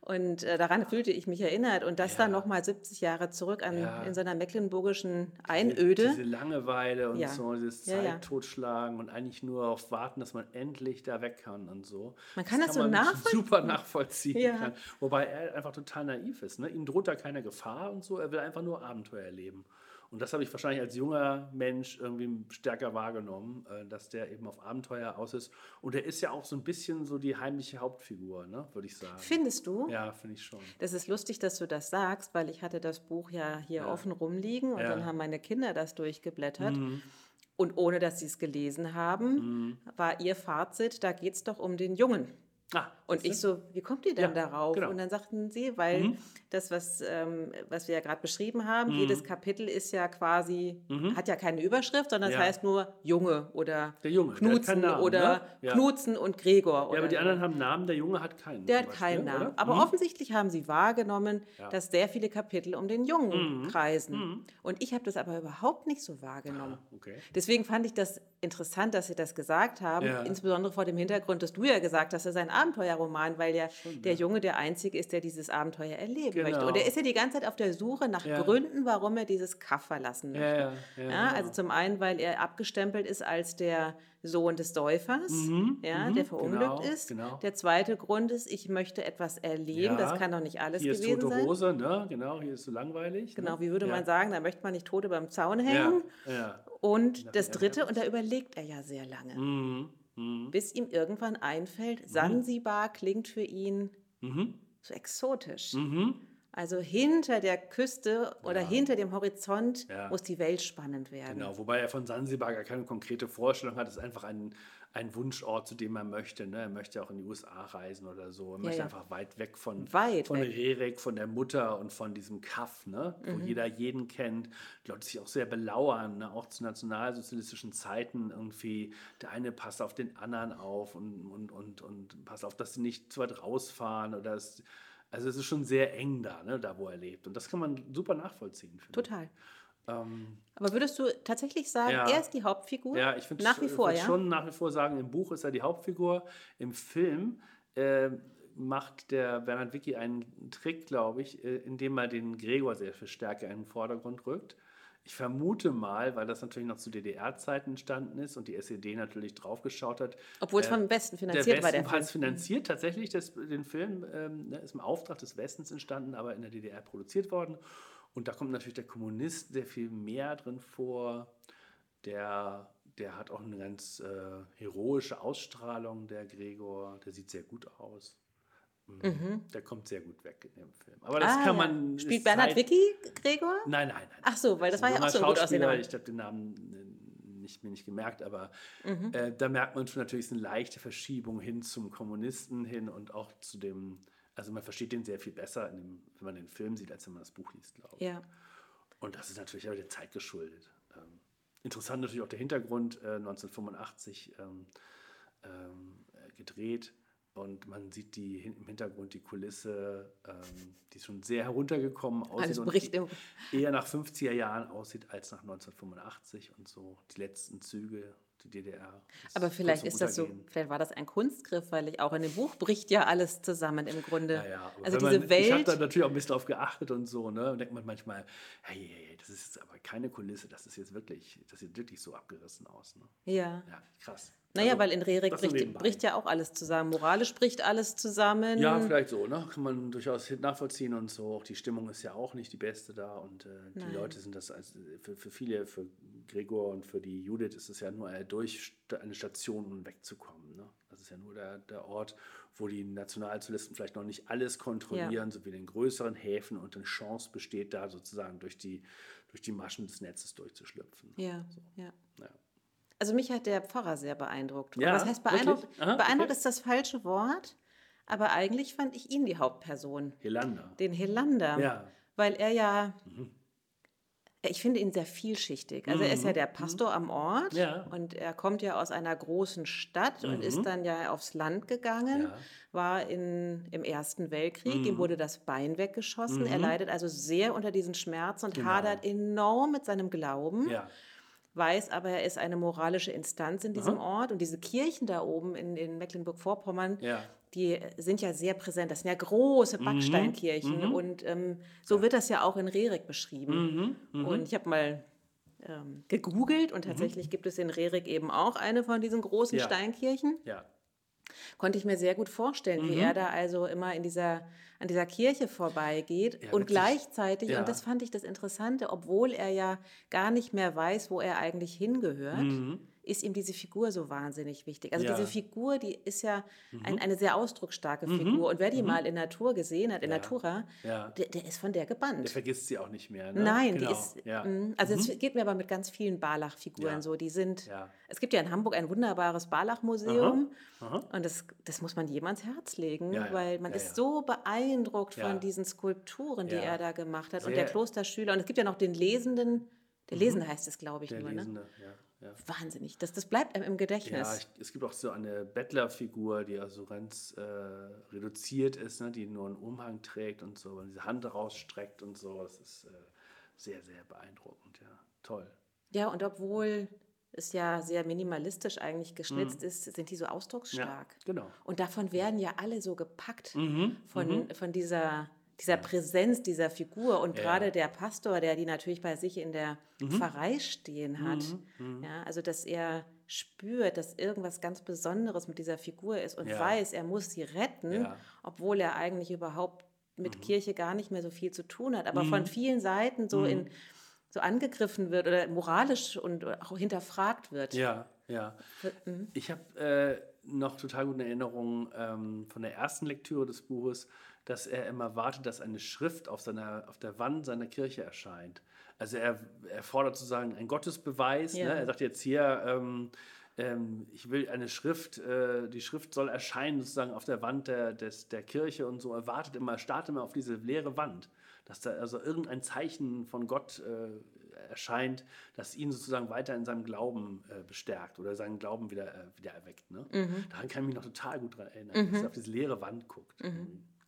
Und äh, daran fühlte ich mich erinnert. Und das Ja. dann nochmal 70 Jahre zurück an, Ja. in seiner mecklenburgischen Einöde. Diese Langeweile und Ja. so, dieses Ja, ja. Zeit totschlagen und eigentlich nur darauf warten, dass man endlich da weg kann und so. Man kann das so man nachvollziehen. super nachvollziehen. Kann. Wobei er einfach total naiv ist. Ne? Ihm droht da keine Gefahr und so, er will einfach nur Abenteuer erleben. Und das habe ich wahrscheinlich als junger Mensch irgendwie stärker wahrgenommen, äh, dass der eben auf Abenteuer aus ist. Und er ist ja auch so ein bisschen so die heimliche Hauptfigur, ne? würde ich sagen. Findest du? Ja, finde ich schon. Das ist lustig, dass du das sagst, weil ich hatte das Buch ja hier offen rumliegen und Ja. Mhm. dann haben meine Kinder das durchgeblättert. Und ohne dass sie es gelesen haben, war ihr Fazit, da geht es doch um den Jungen. Ah, Und ich so, wie kommt ihr denn Ja, darauf? genau. Und dann sagten sie, weil das, was, ähm, was wir ja gerade beschrieben haben, Mhm. jedes Kapitel ist ja quasi, hat ja keine Überschrift, sondern es Ja. heißt nur Junge oder Der Junge, Knutzen keinen Namen, oder ne? Knutzen und Gregor. Ja, aber die anderen haben Namen, der Junge hat keinen. Der hat keinen Beispiel, Namen. oder? Aber Mhm. offensichtlich haben sie wahrgenommen, dass sehr viele Kapitel um den Jungen Mhm. kreisen. Und ich habe das aber überhaupt nicht so wahrgenommen. Ah, okay. Deswegen fand ich das interessant, dass Sie das gesagt haben, insbesondere vor dem Hintergrund, dass du ja gesagt hast, das ist ein Abenteuerroman, weil ja der Junge der Einzige ist, der dieses Abenteuer erleben Genau. möchte. Und er ist ja die ganze Zeit auf der Suche nach Ja. Gründen, warum er dieses Kaff verlassen möchte. Ja, ja, genau. also zum einen, weil er abgestempelt ist als der Sohn des Säufers, ja, der verunglückt genau, ist. genau. Der zweite Grund ist, ich möchte etwas erleben. Das Ja. kann doch nicht alles Hier ist gewesen tote sein. Hose, ne? Genau, hier ist so langweilig. Genau, ne? wie würde ja. man sagen, da möchte man nicht Tote beim Zaun hängen. ja. Und das dritte, und da überlegt er ja sehr lange, Mhm. Mhm. bis ihm irgendwann einfällt, Sansibar klingt für ihn Mhm. so exotisch. Mhm. Also hinter der Küste oder hinter dem Horizont Ja. muss die Welt spannend werden. Genau, wobei er von Sansibar gar keine konkrete Vorstellung hat. Es ist einfach ein, ein Wunschort, zu dem er möchte. Ne? Er möchte auch in die USA reisen oder so. Er möchte ja. einfach weit weg von, Weit von weg. Rerik, von der Mutter und von diesem Kaff, ne? wo Mhm. jeder jeden kennt. Die Leute sich auch sehr belauern, ne? auch zu nationalsozialistischen Zeiten irgendwie. Der eine passt auf den anderen auf und, und, und, und passt auf, dass sie nicht zu weit rausfahren. Oder es, also es ist schon sehr eng da, ne? da wo er lebt. Und das kann man super nachvollziehen. finde ich. Ähm, Aber würdest du tatsächlich sagen, Ja. er ist die Hauptfigur? ja, ich finde Nach wie vor, ja. schon nach wie vor sagen, im Buch ist er die Hauptfigur. Im Film äh, macht der Bernhard Wicki einen Trick, glaube ich, äh, indem er den Gregor sehr viel stärker in den Vordergrund rückt. Ich vermute mal, weil das natürlich noch zu DDR-Zeiten entstanden ist und die SED natürlich draufgeschaut hat. Obwohl es äh, vom Westen der finanziert war, Westen der hat Film. finanziert, tatsächlich, das, den Film ähm, ne, ist im Auftrag des Westens entstanden, aber in der DDR produziert worden. Und da kommt natürlich der Kommunist sehr viel mehr drin vor. Der, der hat auch eine ganz äh, heroische Ausstrahlung, der Gregor. Der sieht sehr gut aus. Mhm. Der kommt sehr gut weg in dem Film. Aber das Ah, kann ja. man. Spielt Bernhard Zeit- Wicki Gregor? Nein, nein, nein. Ach so, weil das war ja auch so ein gut aussehender. Ich habe den Namen äh, nicht, mir nicht gemerkt, aber Mhm. äh, da merkt man schon natürlich ist eine leichte Verschiebung hin zum Kommunisten hin und auch zu dem, also man versteht den sehr viel besser, dem, wenn man den Film sieht, als wenn man das Buch liest, glaube ich. Ja. Und das ist natürlich aber der Zeit geschuldet. Ähm, interessant natürlich auch der Hintergrund, äh, 1985 ähm, ähm, äh, gedreht. Und man sieht die, im Hintergrund die Kulisse, ähm, die ist schon sehr heruntergekommen aussieht und bricht im- eher nach 50er Jahren aussieht als nach 1985 und so die letzten Züge, die DDR. Aber vielleicht ist das so, vielleicht war das ein Kunstgriff, weil ich auch in dem Buch bricht ja alles zusammen im Grunde. Ja, ja, also diese man, Ich habe Welt. da natürlich auch ein bisschen drauf geachtet und so, ne? Und denkt man manchmal, hey, hey, hey, das ist jetzt aber keine Kulisse, das ist jetzt wirklich, das sieht wirklich so abgerissen aus. Ne? ja. Ja, krass. Naja, Also, weil in Rerik so bricht, bricht ja auch alles zusammen. Moralisch bricht alles zusammen. Ja, vielleicht so, ne? Kann man durchaus nachvollziehen und so. Auch die Stimmung ist ja auch nicht die beste da und äh, die Nein. Leute sind das als, für, für viele, für Gregor und für die Judith ist es ja nur eine, durch, eine Station, um wegzukommen. Ne? Das ist ja nur der, der Ort, wo die Nationalsozialisten vielleicht noch nicht alles kontrollieren, so wie in den größeren Häfen und eine Chance besteht, da sozusagen durch die, durch die Maschen des Netzes durchzuschlüpfen. Ja, ja. Ja. Also mich hat der Pfarrer sehr beeindruckt. Ja, was heißt beeindruckt? Aha, beeindruckt okay. ist das falsche Wort, aber eigentlich fand ich ihn die Hauptperson, Helander. den Helander. Ja. Mhm. Weil er ja, ich finde ihn sehr vielschichtig. Also er ist ja der Pastor am Ort Mhm. Ja. und er kommt ja aus einer großen Stadt und ist dann ja aufs Land gegangen, Ja. Mhm. war in, im Ersten Weltkrieg, ihm wurde das Bein weggeschossen. Er leidet also sehr unter diesen Schmerzen und Genau. hadert enorm mit seinem Glauben Ja. Weiß aber, er ist eine moralische Instanz in diesem Ort. Und diese Kirchen da oben in, in Mecklenburg-Vorpommern, Ja. die sind ja sehr präsent. Das sind ja große Mhm. Backsteinkirchen. Und ähm, so wird das ja auch in Rerik beschrieben. Mhm. Und ich habe mal ähm, gegoogelt und tatsächlich gibt es in Rerik eben auch eine von diesen großen Ja. Steinkirchen. Ja. Konnte ich mir sehr gut vorstellen, Mhm. wie er da also immer in dieser, an dieser Kirche vorbeigeht Ja, und witzig. gleichzeitig, Ja. und das fand ich das Interessante, obwohl er ja gar nicht mehr weiß, wo er eigentlich hingehört, Mhm. Ist ihm diese Figur so wahnsinnig wichtig. Also Ja. diese Figur, die ist ja ein, eine sehr ausdrucksstarke Figur. Und wer die mal in Natur gesehen hat, in Ja. Natura, Ja. der, der ist von der gebannt. Der vergisst sie auch nicht mehr. Ne? Nein, genau. die ist. Ja. mm, Also es geht mir aber mit ganz vielen Barlach-Figuren so. Die sind. Ja. Es gibt ja in Hamburg ein wunderbares Barlach-Museum und das, das muss man jedem ans Herz legen, weil man ist so beeindruckt von diesen Skulpturen, die er da gemacht hat und Sehr- der Klosterschüler. Und es gibt ja noch den Lesenden. Der Lesende heißt es, glaube ich, Der nur. Ne? Lesende, ja. Ja. Wahnsinnig. Das, das bleibt einem im Gedächtnis. Ja, ich, es gibt auch so eine Bettlerfigur, die also ganz äh, reduziert ist, ne, die nur einen Umhang trägt und so, und diese Hand rausstreckt und so. Das ist äh, sehr, sehr beeindruckend, ja. Toll. Ja, und obwohl es ja sehr minimalistisch eigentlich geschnitzt ist, sind die so ausdrucksstark. Ja, genau. Und davon werden ja alle so gepackt Mhm, von, von dieser, dieser Präsenz dieser Figur. Und Ja. gerade der Pastor, der die natürlich bei sich in der Mhm. Pfarrei stehen hat, ja, also dass er spürt, dass irgendwas ganz Besonderes mit dieser Figur ist und Ja. weiß, er muss sie retten. Mhm. obwohl er eigentlich überhaupt mit Kirche gar nicht mehr so viel zu tun hat, aber von vielen Seiten Mhm. so in so angegriffen wird oder moralisch und auch hinterfragt wird. Ja, ja. Mhm. Ich habe äh, noch total gute Erinnerungen ähm, von der ersten Lektüre des Buches, dass er immer wartet, dass eine Schrift auf, seiner, auf der Wand seiner Kirche erscheint. Also er, er fordert sozusagen einen Gottesbeweis. Ja. Ne? Er sagt jetzt hier, ähm, ähm, ich will eine Schrift, äh, die Schrift soll erscheinen sozusagen auf der Wand der, des, der Kirche und so. Er wartet immer, startet immer auf diese leere Wand, dass da also irgendein Zeichen von Gott äh, erscheint, das ihn sozusagen weiter in seinem Glauben äh, bestärkt oder seinen Glauben wieder, äh, wieder erweckt. Ne? Mhm. Daran kann ich mich noch total gut dran erinnern, dass er auf diese leere Wand guckt.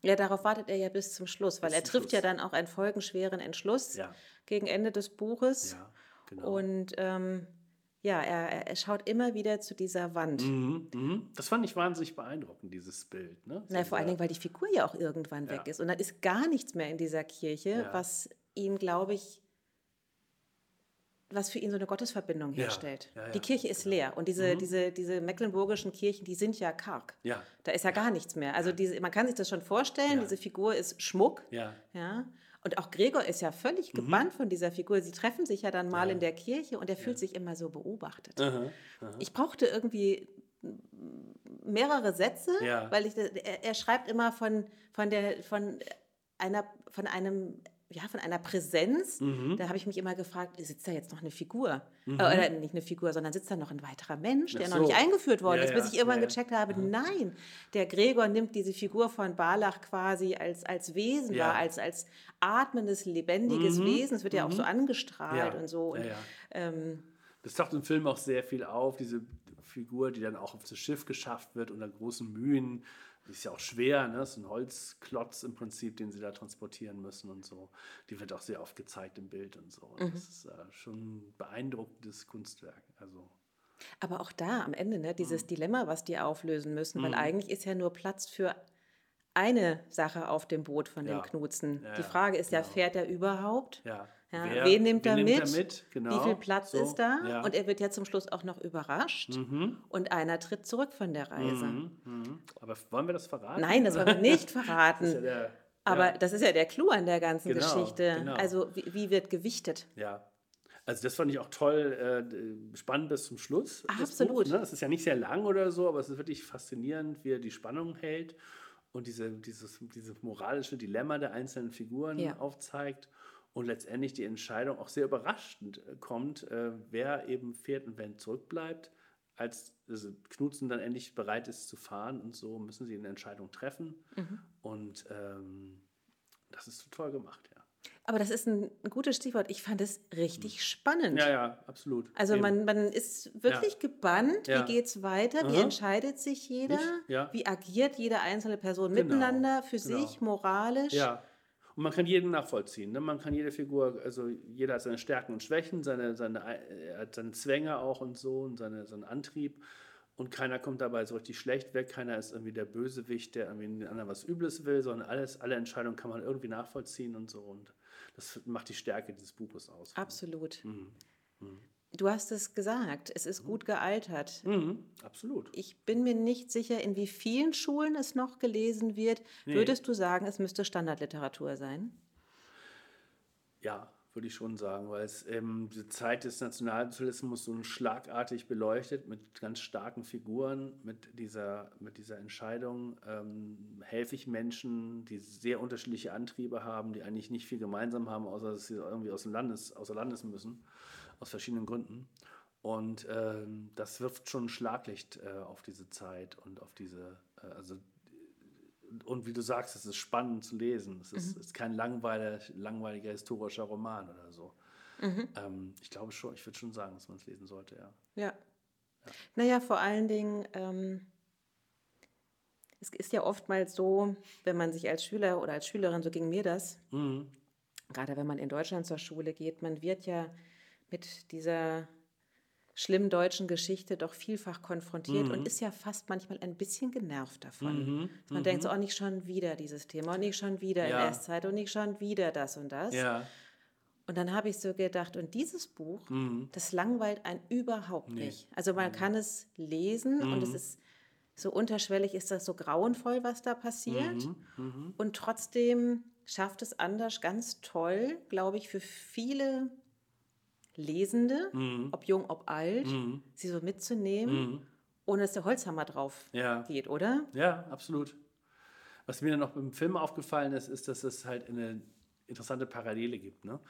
Ja, darauf wartet er ja bis zum Schluss, weil Bis er trifft ja Schluss. dann auch einen folgenschweren Entschluss Ja. gegen Ende des Buches. Ja, genau. Und ähm, ja, er, er- schaut immer wieder zu dieser Wand. Mhm, mhm. Das fand ich wahnsinnig beeindruckend, dieses Bild. Ne? Na, vor allen Dingen, weil die Figur ja auch irgendwann weg ist. Und dann ist gar nichts mehr in dieser Kirche, Ja. was ihn, glaube ich, was für ihn so eine Gottesverbindung Ja, herstellt. ja, ja, die Kirche ist genau. leer. Und diese, diese, diese mecklenburgischen Kirchen, die sind ja karg. Ja. Da ist ja gar nichts mehr. Also diese, man kann sich das schon vorstellen, Ja. diese Figur ist Schmuck. Ja. Ja. Und auch Gregor ist ja völlig gebannt von dieser Figur. Sie treffen sich ja dann mal Mhm. Ja. in der Kirche und er fühlt sich immer so beobachtet. Aha, aha. Ich brauchte irgendwie mehrere Sätze, Ja. weil ich, er, er schreibt immer von, von, der, von, einer, von einem ja, von einer Präsenz. Mhm. Da habe ich mich immer gefragt, sitzt da jetzt noch eine Figur? Äh, oder nicht eine Figur, sondern sitzt da noch ein weiterer Mensch, der Ach noch nicht so. eingeführt worden Ja, ist, bis ich irgendwann ja, gecheckt habe, nein, der Gregor nimmt diese Figur von Barlach quasi als, als Wesen wahr, als, als atmendes, lebendiges Wesen. Es wird ja auch so angestrahlt Ja, und so. Und. Ähm, Das taucht im Film auch sehr viel auf, diese Figur, die dann auch auf das Schiff geschafft wird unter großen Mühen. Ist ja auch schwer, ne? Das ist ein Holzklotz im Prinzip, den sie da transportieren müssen und so. Die wird auch sehr oft gezeigt im Bild und so. Und Das ist äh, schon ein beeindruckendes Kunstwerk. Also, Aber auch da am Ende, ne, Mhm. dieses Dilemma, was die auflösen müssen, weil eigentlich ist ja nur Platz für eine Sache auf dem Boot von dem Ja. Knutzen. Ja, die ja, Frage ist ja, genau. fährt er überhaupt? ja. Ja, Wer- wen nimmt er mit? mit? Genau. Wie viel Platz So, ist da? Ja. Und er wird ja zum Schluss auch noch überrascht. Und einer tritt zurück von der Reise. Mhm, mhm. Aber wollen wir das verraten? Nein, das wollen wir nicht Das ist ja verraten. der, Aber das ist ja der Clou an der ganzen Genau, Geschichte. genau. Also wie, wie wird gewichtet? Ja. Also das fand ich auch toll, äh, spannend bis zum Schluss. das Absolut. Buch, ne? Es ist ja nicht sehr lang oder so, aber es ist wirklich faszinierend, wie er die Spannung hält und diese, dieses, dieses moralische Dilemma der einzelnen Figuren aufzeigt und letztendlich die Entscheidung auch sehr überraschend äh, kommt, äh, wer eben fährt und wer zurückbleibt. Als also Knutzen dann endlich bereit ist zu fahren und so, müssen sie eine Entscheidung treffen. Mhm. Und ähm, das ist toll gemacht, ja. Aber das ist ein, gutes Stichwort. Ich fand es richtig spannend. Hm. Ja, ja, absolut. Also Eben. man, man ist wirklich gebannt, Ja. wie geht's weiter, wie Aha. entscheidet sich jeder, ja. wie agiert jede einzelne Person Genau, miteinander, für genau. sich, moralisch. Ja. Und man kann jeden nachvollziehen. Ne? Man kann jede Figur, also jeder hat seine Stärken und Schwächen, seine, seine, er hat seine Zwänge auch und so und seine, seinen Antrieb. Und keiner kommt dabei so richtig schlecht weg. Keiner ist irgendwie der Bösewicht, der irgendwie den anderen was Übles will, sondern alles, alle Entscheidungen kann man irgendwie nachvollziehen und so. Und das macht die Stärke dieses Buches aus. Absolut. Mhm. Du hast es gesagt, es ist gut gealtert. Mhm, absolut. Ich bin mir nicht sicher, in wie vielen Schulen es noch gelesen wird. Nee. Würdest du sagen, es müsste Standardliteratur sein? Ja, würde ich schon sagen, weil es ähm, die Zeit des Nationalsozialismus so schlagartig beleuchtet mit ganz starken Figuren, mit dieser, mit dieser Entscheidung, ähm, helfe ich Menschen, die sehr unterschiedliche Antriebe haben, die eigentlich nicht viel gemeinsam haben, außer dass sie irgendwie aus dem Landes, außer Landes müssen, aus verschiedenen Gründen. Und ähm, das wirft schon Schlaglicht äh, auf diese Zeit und auf diese, äh, also und wie du sagst, es ist spannend zu lesen. Es ist, mhm. ist kein langweiliger, langweiliger historischer Roman oder so. Mhm. Ähm, ich glaube schon, ich würde schon sagen, dass man es lesen sollte, ja. Ja. ja. Naja, vor allen Dingen, ähm, es ist ja oftmals so, wenn man sich als Schüler oder als Schülerin, so ging mir das, mhm. gerade wenn man in Deutschland zur Schule geht, man wird ja mit dieser schlimmen deutschen Geschichte doch vielfach konfrontiert mhm. und ist ja fast manchmal ein bisschen genervt davon. Mhm. Man mhm. denkt so, oh, nicht schon wieder dieses Thema und nicht schon wieder ja. in Erstzeit und nicht schon wieder das und das. Ja. Und dann habe ich so gedacht, und dieses Buch, mhm. das langweilt einen überhaupt nee. nicht. Also man mhm. kann es lesen und es mhm. ist so unterschwellig, ist das so grauenvoll, was da passiert. Und trotzdem schafft es Anders ganz toll, glaube ich, für viele Lesende, mhm. ob jung, ob alt, mhm. sie so mitzunehmen, mhm. ohne dass der Holzhammer drauf ja. geht, oder? Ja, absolut. Was mir dann noch im Film aufgefallen ist, ist, dass es halt eine interessante Parallele gibt. Ne?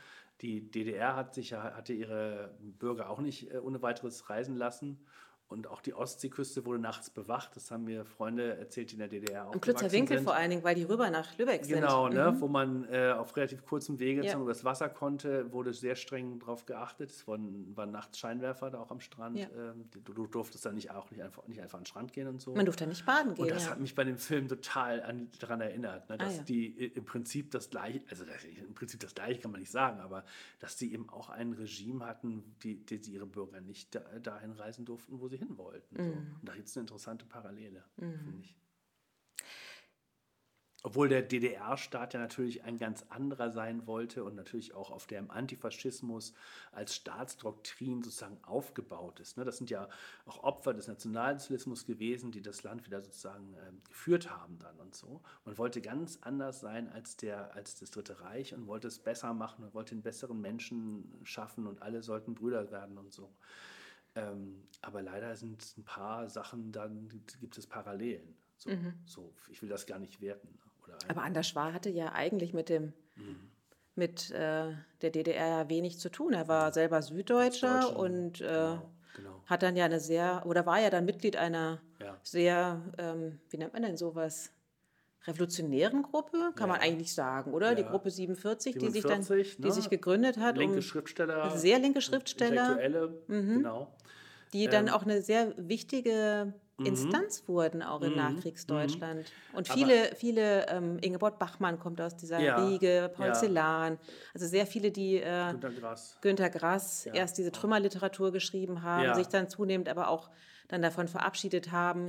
Die DDR hat sich, hatte ihre Bürger auch nicht äh, ohne weiteres reisen lassen. Und auch die Ostseeküste wurde nachts bewacht. Das haben mir Freunde erzählt, die in der DDR auch Am Klützer Winkel sind. vor allen Dingen, weil die rüber nach Lübeck sind. Genau, ne, mhm. wo man äh, auf relativ kurzem Wege ja. übers Wasser konnte, wurde sehr streng darauf geachtet. Es waren, waren nachts Scheinwerfer da auch am Strand. Ja. Ähm, du, du, durftest dann nicht, auch nicht einfach, nicht einfach an den Strand gehen und so. Man durfte nicht baden gehen. Und das ja. hat mich bei dem Film total an, daran erinnert, ne, dass ah, die im Prinzip das gleiche, also das, im Prinzip das gleiche kann man nicht sagen, aber dass die eben auch ein Regime hatten, die, die, die ihre Bürger nicht da, dahin reisen durften, wo sie hin wollten. Mhm. So. Und da gibt es eine interessante Parallele, mhm. finde ich. Obwohl der DDR-Staat ja natürlich ein ganz anderer sein wollte und natürlich auch auf dem Antifaschismus als Staatsdoktrin sozusagen aufgebaut ist. Ne? Das sind ja auch Opfer des Nationalsozialismus gewesen, die das Land wieder sozusagen ähm, geführt haben dann und so. Man wollte ganz anders sein als, der, als das Dritte Reich und wollte es besser machen und wollte einen besseren Menschen schaffen und alle sollten Brüder werden und so. Ähm, aber leider sind ein paar Sachen, dann gibt es Parallelen. So, mhm. so, ich will das gar nicht werten. Oder aber Anders Schwar hatte ja eigentlich mit dem mhm. mit äh, der DDR ja wenig zu tun. Er war selber Süddeutscher und äh, genau, genau. hat dann ja eine sehr, oder war ja dann Mitglied einer ja. sehr, ähm, wie nennt man denn sowas? Revolutionären Gruppe, kann ja. man eigentlich sagen, oder? Ja. Die Gruppe 47, 47 die sich dann, ne? die sich gegründet hat. Linke um, Schriftsteller. Sehr linke Schriftsteller. Intellektuelle, mhm. genau die dann ähm, auch eine sehr wichtige mhm. Instanz wurden, auch in mhm. Nachkriegsdeutschland. Mhm. Und viele, Aber, viele, ähm, Ingeborg Bachmann kommt aus dieser ja, Riege, Paul ja. Celan, also sehr viele, die äh, Günter Grass, Günter Grass ja. erst diese Trümmerliteratur geschrieben haben, sich dann zunehmend aber auch dann davon verabschiedet haben.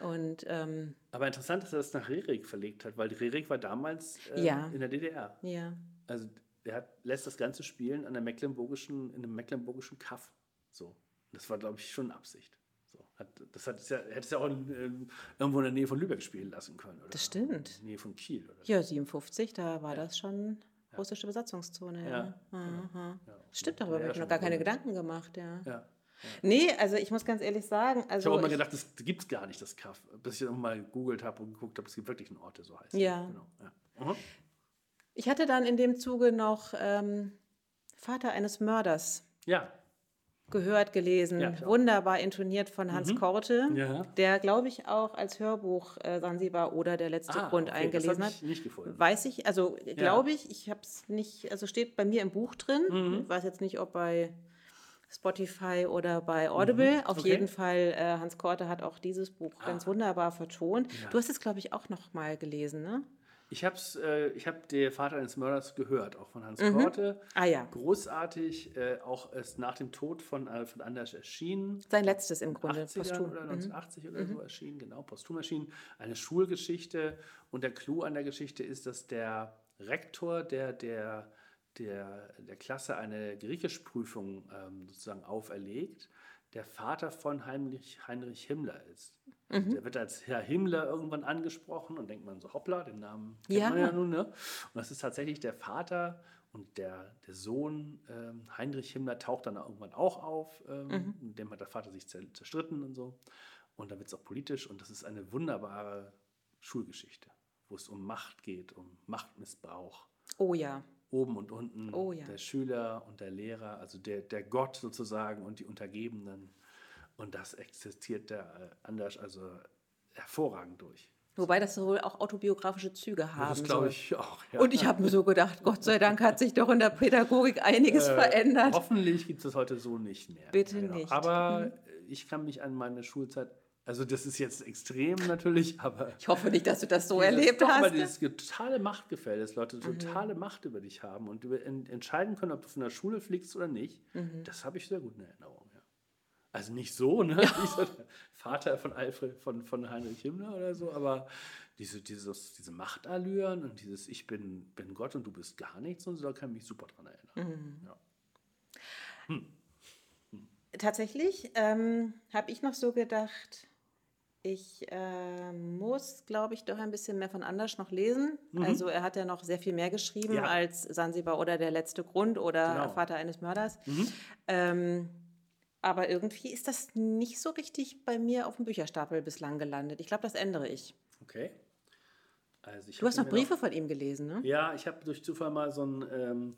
Und, ähm, aber interessant, dass er das nach Rerik verlegt hat, weil Rerik war damals äh, ja. in der DDR. Ja. Also er hat, lässt das Ganze spielen an der mecklenburgischen, in einem mecklenburgischen Kaff. So. Das war, glaube ich, schon Absicht. So, hat, das hat ja, hätte es ja auch in, in, irgendwo in der Nähe von Lübeck spielen lassen können. Oder? Das stimmt. In der Nähe von Kiel. Oder? Ja, 57, da war ja. das schon russische Besatzungszone. Ja. ja. Genau. Stimmt, darüber habe ich noch gar keine Gedanken gemacht. Ja. Ja. Nee, also ich muss ganz ehrlich sagen. Also ich habe auch mal gedacht, das gibt es gar nicht, das Kaff. Bis ich dann mal gegoogelt habe und geguckt habe, es gibt wirklich einen Ort, der so heißt. Ja. Genau. ja. Mhm. Ich hatte dann in dem Zuge noch ähm, Vater eines Mörders. Ja gehört, gelesen, ja, wunderbar intoniert von Hans mhm. Korte, ja. der, glaube ich, auch als Hörbuch äh, Sansibar oder der letzte ah, Grund okay, eingelesen das hat. Ich nicht gefunden. Weiß ich, also glaube ich, ich habe es nicht, also steht bei mir im Buch drin. Mhm. Ich weiß jetzt nicht, ob bei Spotify oder bei Audible. Mhm. Auf okay. jeden Fall, äh, Hans Korte hat auch dieses Buch ah. ganz wunderbar vertont. Ja. Du hast es, glaube ich, auch noch mal gelesen, ne? Ich habe äh, ich hab der Vater eines Mörders gehört, auch von Hans mhm. Korte. Ah ja. Großartig, äh, auch erst nach dem Tod von Alfred Anders erschienen. Sein letztes im Grunde, 80er posthum. Oder 1980 mhm. oder so mhm. erschienen, genau, posthum erschienen. Eine Schulgeschichte. Und der Clou an der Geschichte ist, dass der Rektor der, der, der, der Klasse eine Griechischprüfung ähm, sozusagen auferlegt, der Vater von Heinrich, Heinrich Himmler ist. Mhm. Der wird als Herr Himmler irgendwann angesprochen und denkt man so, hoppla, den Namen kennt ja. man ja nun. Ne? Und das ist tatsächlich der Vater Und der, der Sohn ähm, Heinrich Himmler taucht dann irgendwann auch auf. Ähm, Mhm. Mit dem hat der Vater sich zer- zerstritten und so. Und dann wird es auch politisch. Und das ist eine wunderbare Schulgeschichte, wo es um Macht geht, um Machtmissbrauch Oh ja. Oben und unten, Oh ja. der Schüler und der Lehrer, also der, der Gott sozusagen und die Untergebenen. Und das existiert der äh, Anders also hervorragend durch. Wobei das wohl auch autobiografische Züge haben das glaube soll. ich auch. Ja. Und ich habe mir so gedacht, Gott sei Dank hat sich doch in der Pädagogik einiges Äh, verändert. Hoffentlich gibt es das heute so nicht mehr. Bitte Genau. nicht. Aber ich kann mich an meine Schulzeit, also das ist jetzt extrem natürlich, aber Ich hoffe nicht, dass du das so Dieses- erlebt doch, Aber hast. dieses totale Machtgefälle, dass Leute totale Macht über dich haben und über, en, entscheiden können, ob du von der Schule fliegst oder nicht, Mhm. das habe ich sehr gut in Erinnerung. Ja. Also nicht so, ne? Nicht so der Vater von Alfred, von, von Heinrich Himmler oder so, aber diese, dieses, diese Machtallüren und dieses Ich bin, bin Gott und du bist gar nichts und so, da kann ich mich super dran erinnern. Mhm. Ja. Tatsächlich ähm, habe ich noch so gedacht, ich äh, muss, glaube ich, doch ein bisschen mehr von Anders noch lesen. Also er hat ja noch sehr viel mehr geschrieben Mhm. Ja. als Sansibar oder Der letzte Grund oder Genau. Vater eines Mörders. Mhm. Ähm, aber irgendwie ist das nicht so richtig bei mir auf dem Bücherstapel bislang gelandet. Ich glaube, das ändere ich. Okay. Also ich Du hast noch Briefe von ihm gelesen, ne? Ja, ich habe durch Zufall mal so ein, ähm,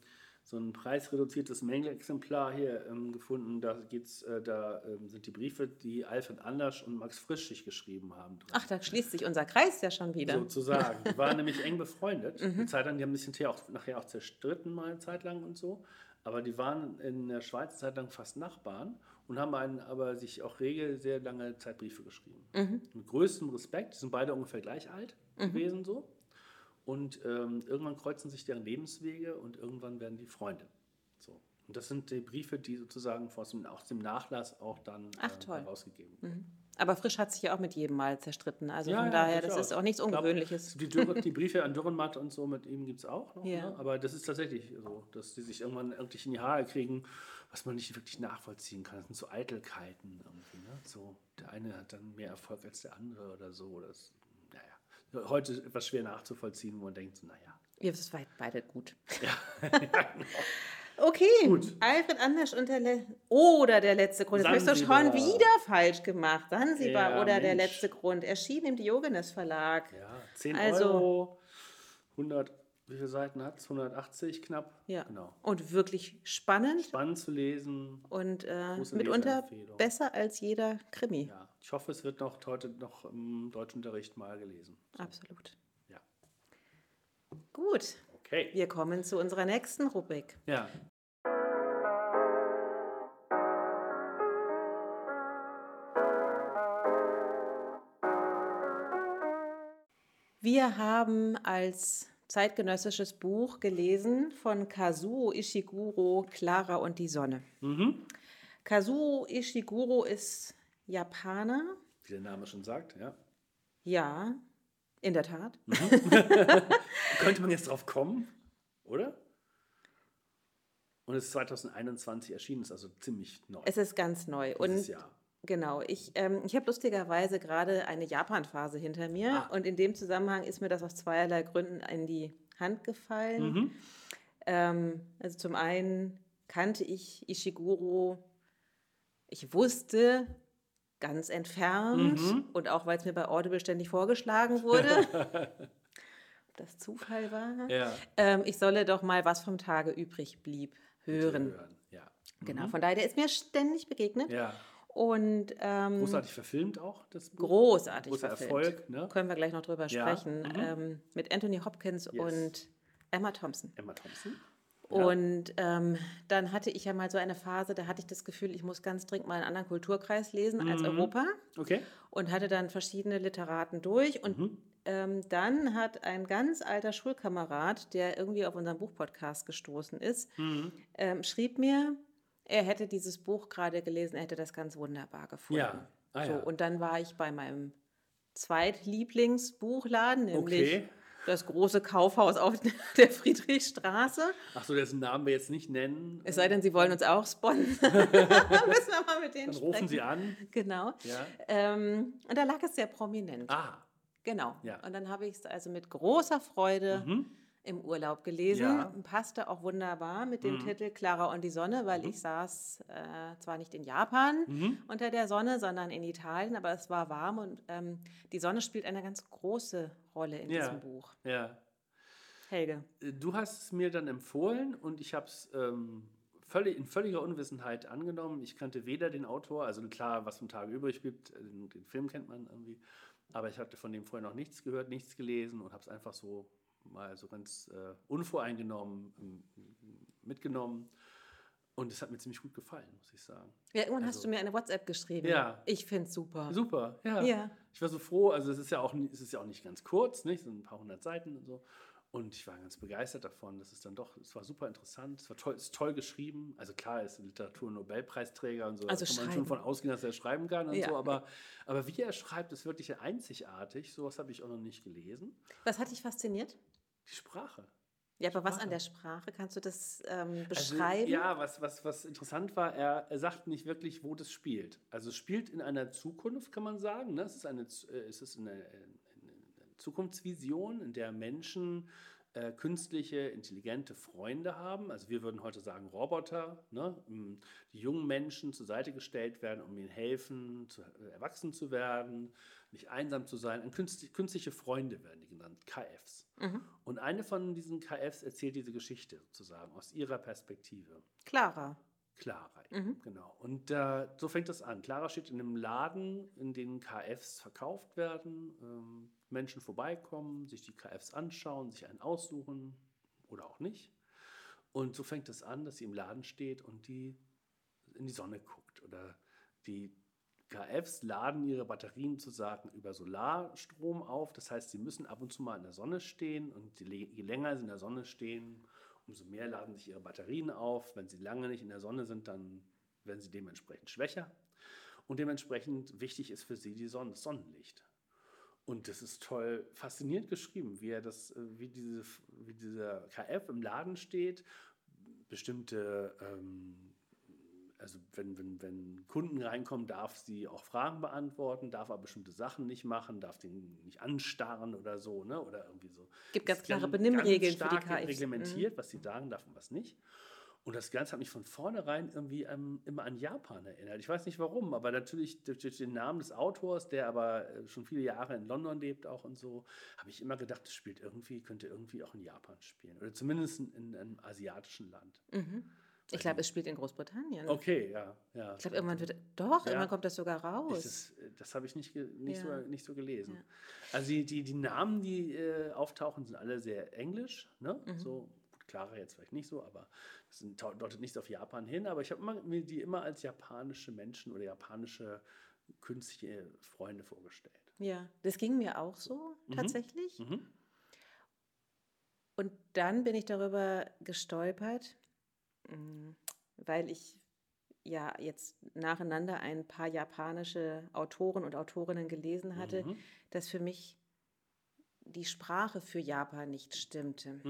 so ein preisreduziertes Mängelexemplar hier ähm, gefunden. Da, geht's, äh, da ähm, sind die Briefe, die Alfred Andersch und Max Frisch sich geschrieben haben. Drin. Ach, da schließt sich unser Kreis ja schon wieder. Sozusagen. Die waren nämlich eng befreundet. Mhm. Eine Zeit lang, die haben sich hinterher auch, nachher auch zerstritten, mal eine Zeit lang und so. Aber die waren in der Schweiz eine Zeit lang fast Nachbarn und haben einen, aber sich auch regel sehr lange Zeit Briefe geschrieben. Mhm. Mit größtem Respekt, die sind beide ungefähr gleich alt gewesen so. Und ähm, irgendwann kreuzen sich deren Lebenswege und irgendwann werden die Freunde. So. Und das sind die Briefe, die sozusagen aus dem, aus dem Nachlass auch dann Ach, toll. herausgegeben wurden. Aber Frisch hat sich ja auch mit jedem Mal zerstritten. Also Ja, von ja, daher, das durchaus. ist auch nichts Ich glaub, Ungewöhnliches. Die, die Briefe an Dürrenmatt und so mit ihm gibt es auch noch. Ja. Ne? Aber das ist tatsächlich so, dass die sich irgendwann wirklich in die Haare kriegen, was man nicht wirklich nachvollziehen kann. Das sind so Eitelkeiten irgendwie. Ne? So, der eine hat dann mehr Erfolg als der andere oder so. Das, heute etwas schwer nachzuvollziehen, wo man denkt, naja. Ihr wisst weit- beide gut. Okay, Gut. Alfred Anders und der Le oder der letzte Grund. Jetzt hast du schon wieder falsch gemacht. Sansibar Ja, oder der Mensch. letzte Grund. Erschien im Diogenes Verlag. Ja, 10 Also- Euro, 100, wie viele Seiten hat es? 180 knapp. Ja. Genau. Und wirklich spannend Spannend zu lesen. und äh, mitunter besser als jeder Krimi. Ja, ich hoffe, es wird noch heute noch im Deutschunterricht mal gelesen. Absolut. Ja. Gut, Okay. wir kommen zu unserer nächsten Rubrik. Ja. Wir haben als zeitgenössisches Buch gelesen von Kazuo Ishiguro Clara und die Sonne. Mhm. Kazuo Ishiguro ist Japaner. Wie der Name schon sagt, ja. Ja, in der Tat. Könnte man jetzt drauf kommen, oder? Und es ist 2021 erschienen, ist also ziemlich neu. Es ist ganz neu. dieses Und Jahr. genau, ich, ähm, ich habe lustigerweise gerade eine Japan-Phase hinter mir. Ah. Und in dem Zusammenhang ist mir das aus zweierlei Gründen in die Hand gefallen. Mhm. Ähm, also zum einen kannte ich Ishiguro, ich wusste ganz entfernt Mhm. und auch weil es mir bei Audible ständig vorgeschlagen wurde, ob das Zufall war, Ja. ähm, ich solle doch mal was vom Tage übrig blieb hören. Hören. Ja. Genau, von daher, der ist mir ständig begegnet Ja. und ähm, Großartig verfilmt auch, das Buch. großartig Großer verfilmt. Erfolg, ne? Können wir gleich noch drüber Ja. sprechen. Mhm. Ähm, mit Anthony Hopkins Yes. und Emma Thompson. Emma Thompson. Und ähm, dann hatte ich ja mal so eine Phase, da hatte ich das Gefühl, ich muss ganz dringend mal einen anderen Kulturkreis lesen als Mhm. Europa Okay. und hatte dann verschiedene Literaten durch. Und Mhm. ähm, dann hat ein ganz alter Schulkamerad, der irgendwie auf unseren Buchpodcast gestoßen ist, Mhm. ähm, schrieb mir, er hätte dieses Buch gerade gelesen, er hätte das ganz wunderbar gefunden. Ja. Ah, so, ja. und dann war ich bei meinem Zweitlieblingsbuchladen, nämlich Okay. Das große Kaufhaus auf der Friedrichstraße. Achso, dessen Namen wir jetzt nicht nennen. Es sei denn, Sie wollen uns auch sponsern. Müssen wir mal mit denen Dann rufen sprechen. Sie an. Genau. Ja. Ähm, und da lag es sehr prominent. Ah. Genau. Ja. Und dann habe ich es also mit großer Freude Mhm. Im Urlaub gelesen. Ja. Passte auch wunderbar mit dem Titel Clara und die Sonne, weil ich saß äh, zwar nicht in Japan unter der Sonne, sondern in Italien, aber es war warm und ähm, die Sonne spielt eine ganz große Rolle in Ja. diesem Buch. Ja. Helge. Äh, Du hast es mir dann empfohlen und ich habe es ähm, völlig, in völliger Unwissenheit angenommen. Ich kannte weder den Autor, also klar, was vom Tage übrig gibt, äh, den, den Film kennt man irgendwie, aber ich hatte von dem vorher noch nichts gehört, nichts gelesen und habe es einfach so mal so ganz äh, unvoreingenommen ähm, mitgenommen. Und es hat mir ziemlich gut gefallen, muss ich sagen. Ja, irgendwann hast du mir eine WhatsApp geschrieben. Ja. Ich finde es super. Super, ja. Ja. Ich war so froh, also es ist ja auch, es ist ja auch nicht ganz kurz, nicht? so ein paar hundert Seiten und so. Und ich war ganz begeistert davon. Das ist dann doch, es war super interessant, es war toll, es ist toll geschrieben. Also klar, er ist ein Literatur-Nobelpreisträger und so, Also da kann man schon von ausgehen, dass er schreiben kann und Ja. so. Aber, aber wie er schreibt, ist wirklich einzigartig. Sowas habe ich auch noch nicht gelesen. Was hat dich fasziniert? Die Sprache. Ja, aber was Sprache. an der Sprache? Kannst du das ähm, Also, beschreiben? ja, was, was, was interessant war, er, er sagt nicht wirklich, wo das spielt. Also es spielt in einer Zukunft, kann man sagen. Ne? Es ist eine, äh, es ist eine, eine, eine Zukunftsvision, in der Menschen äh, künstliche, intelligente Freunde haben. Also wir würden heute sagen Roboter, ne? Ähm, die jungen Menschen zur Seite gestellt werden, um ihnen helfen, zu, äh, erwachsen zu werden, nicht einsam zu sein. Ein künstlich, künstliche Freunde werden die genannt, KFs. Und eine von diesen KFs erzählt diese Geschichte sozusagen aus ihrer Perspektive. Clara. Clara, genau. Und äh, so fängt das an. Clara steht in einem Laden, in dem KFs verkauft werden, ähm, Menschen vorbeikommen, sich die KFs anschauen, sich einen aussuchen oder auch nicht. Und so fängt es an, dass sie im Laden steht und die in die Sonne guckt. Oder die KFs laden ihre Batterien sozusagen über Solarstrom auf. Das heißt, sie müssen ab und zu mal in der Sonne stehen und je länger sie in der Sonne stehen, umso mehr laden sich ihre Batterien auf. Wenn sie lange nicht in der Sonne sind, dann werden sie dementsprechend schwächer. Und dementsprechend wichtig ist für sie die Sonne, das Sonnenlicht. Und das ist toll faszinierend geschrieben, wie er das, äh, wie diese, wie dieser KF im Laden steht, bestimmte, ähm, also wenn, wenn, wenn Kunden reinkommen, darf sie auch Fragen beantworten, darf aber bestimmte Sachen nicht machen, darf den nicht anstarren oder so, ne? Oder irgendwie so. Gibt ganz klare Benimmregeln ganz für die stark KFs. reglementiert, was sie sagen darf und was nicht. Und das Ganze hat mich von vornherein irgendwie ähm, immer an Japan erinnert. Ich weiß nicht warum, aber natürlich durch, den Namen des Autors, der aber äh, schon viele Jahre in London lebt auch und so, habe ich immer gedacht, das spielt irgendwie, könnte irgendwie auch in Japan spielen. Oder zumindest in, in einem asiatischen Land. Ich glaube, es spielt in Großbritannien. Okay, ja, ja. Ich glaube, irgendwann wird. Doch, Ja. irgendwann kommt das sogar raus. Es, äh, das habe ich nicht, nicht, Ja. so, nicht so gelesen. Also die, die, die Namen, die äh, auftauchen, sind alle sehr englisch. Ne? Mhm. So, Clara jetzt vielleicht nicht so, aber das sind, deutet nichts auf Japan hin. Aber ich habe mir die immer als japanische Menschen oder japanische künstliche Freunde vorgestellt. Ja, das ging mir auch so Mhm. tatsächlich. Und dann bin ich darüber gestolpert, weil ich ja jetzt nacheinander ein paar japanische Autoren und Autorinnen gelesen hatte, Mhm. dass für mich die Sprache für Japan nicht stimmte.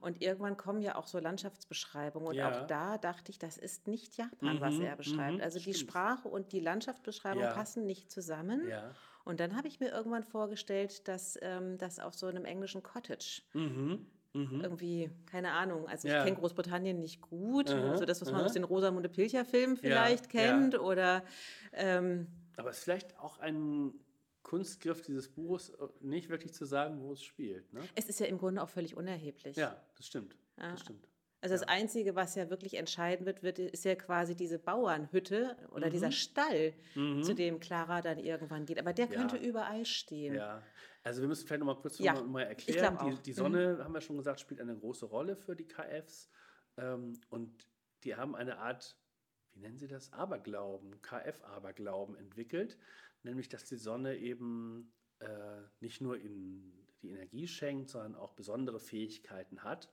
Und irgendwann kommen ja auch so Landschaftsbeschreibungen. Und Mhm. Ja. auch da dachte ich, das ist nicht Japan, was Mhm, er beschreibt. mhm, also die stimmt. Sprache und die Landschaftsbeschreibung Ja. passen nicht zusammen. Ja. Und dann habe ich mir irgendwann vorgestellt, dass ähm, das auf so einem englischen Cottage irgendwie, keine Ahnung, also Mhm. Ja. ich kenne Großbritannien nicht gut, Aha, also das, was man aha. aus den Rosamunde Pilcher-Filmen vielleicht ja. kennt oder ähm, Aber es ist vielleicht auch ein Kunstgriff dieses Buches, äh, nicht wirklich zu sagen, wo es spielt. Ne? es ist ja im Grunde auch völlig unerheblich. Ja, das stimmt. Das stimmt. Also das Einzige, was ja wirklich entscheiden wird, wird, ist ja quasi diese Bauernhütte oder Mhm. dieser Stall, zu dem Clara dann irgendwann geht. Aber der könnte überall stehen. Ja, also wir müssen vielleicht noch mal kurz Ja, noch mal erklären. Die, die Sonne, haben wir schon gesagt, spielt eine große Rolle für die KFs. Ähm, und die haben eine Art, wie nennen sie das, Aberglauben, KF-Aberglauben entwickelt. Nämlich, dass die Sonne eben äh, nicht nur ihnen die Energie schenkt, sondern auch besondere Fähigkeiten hat.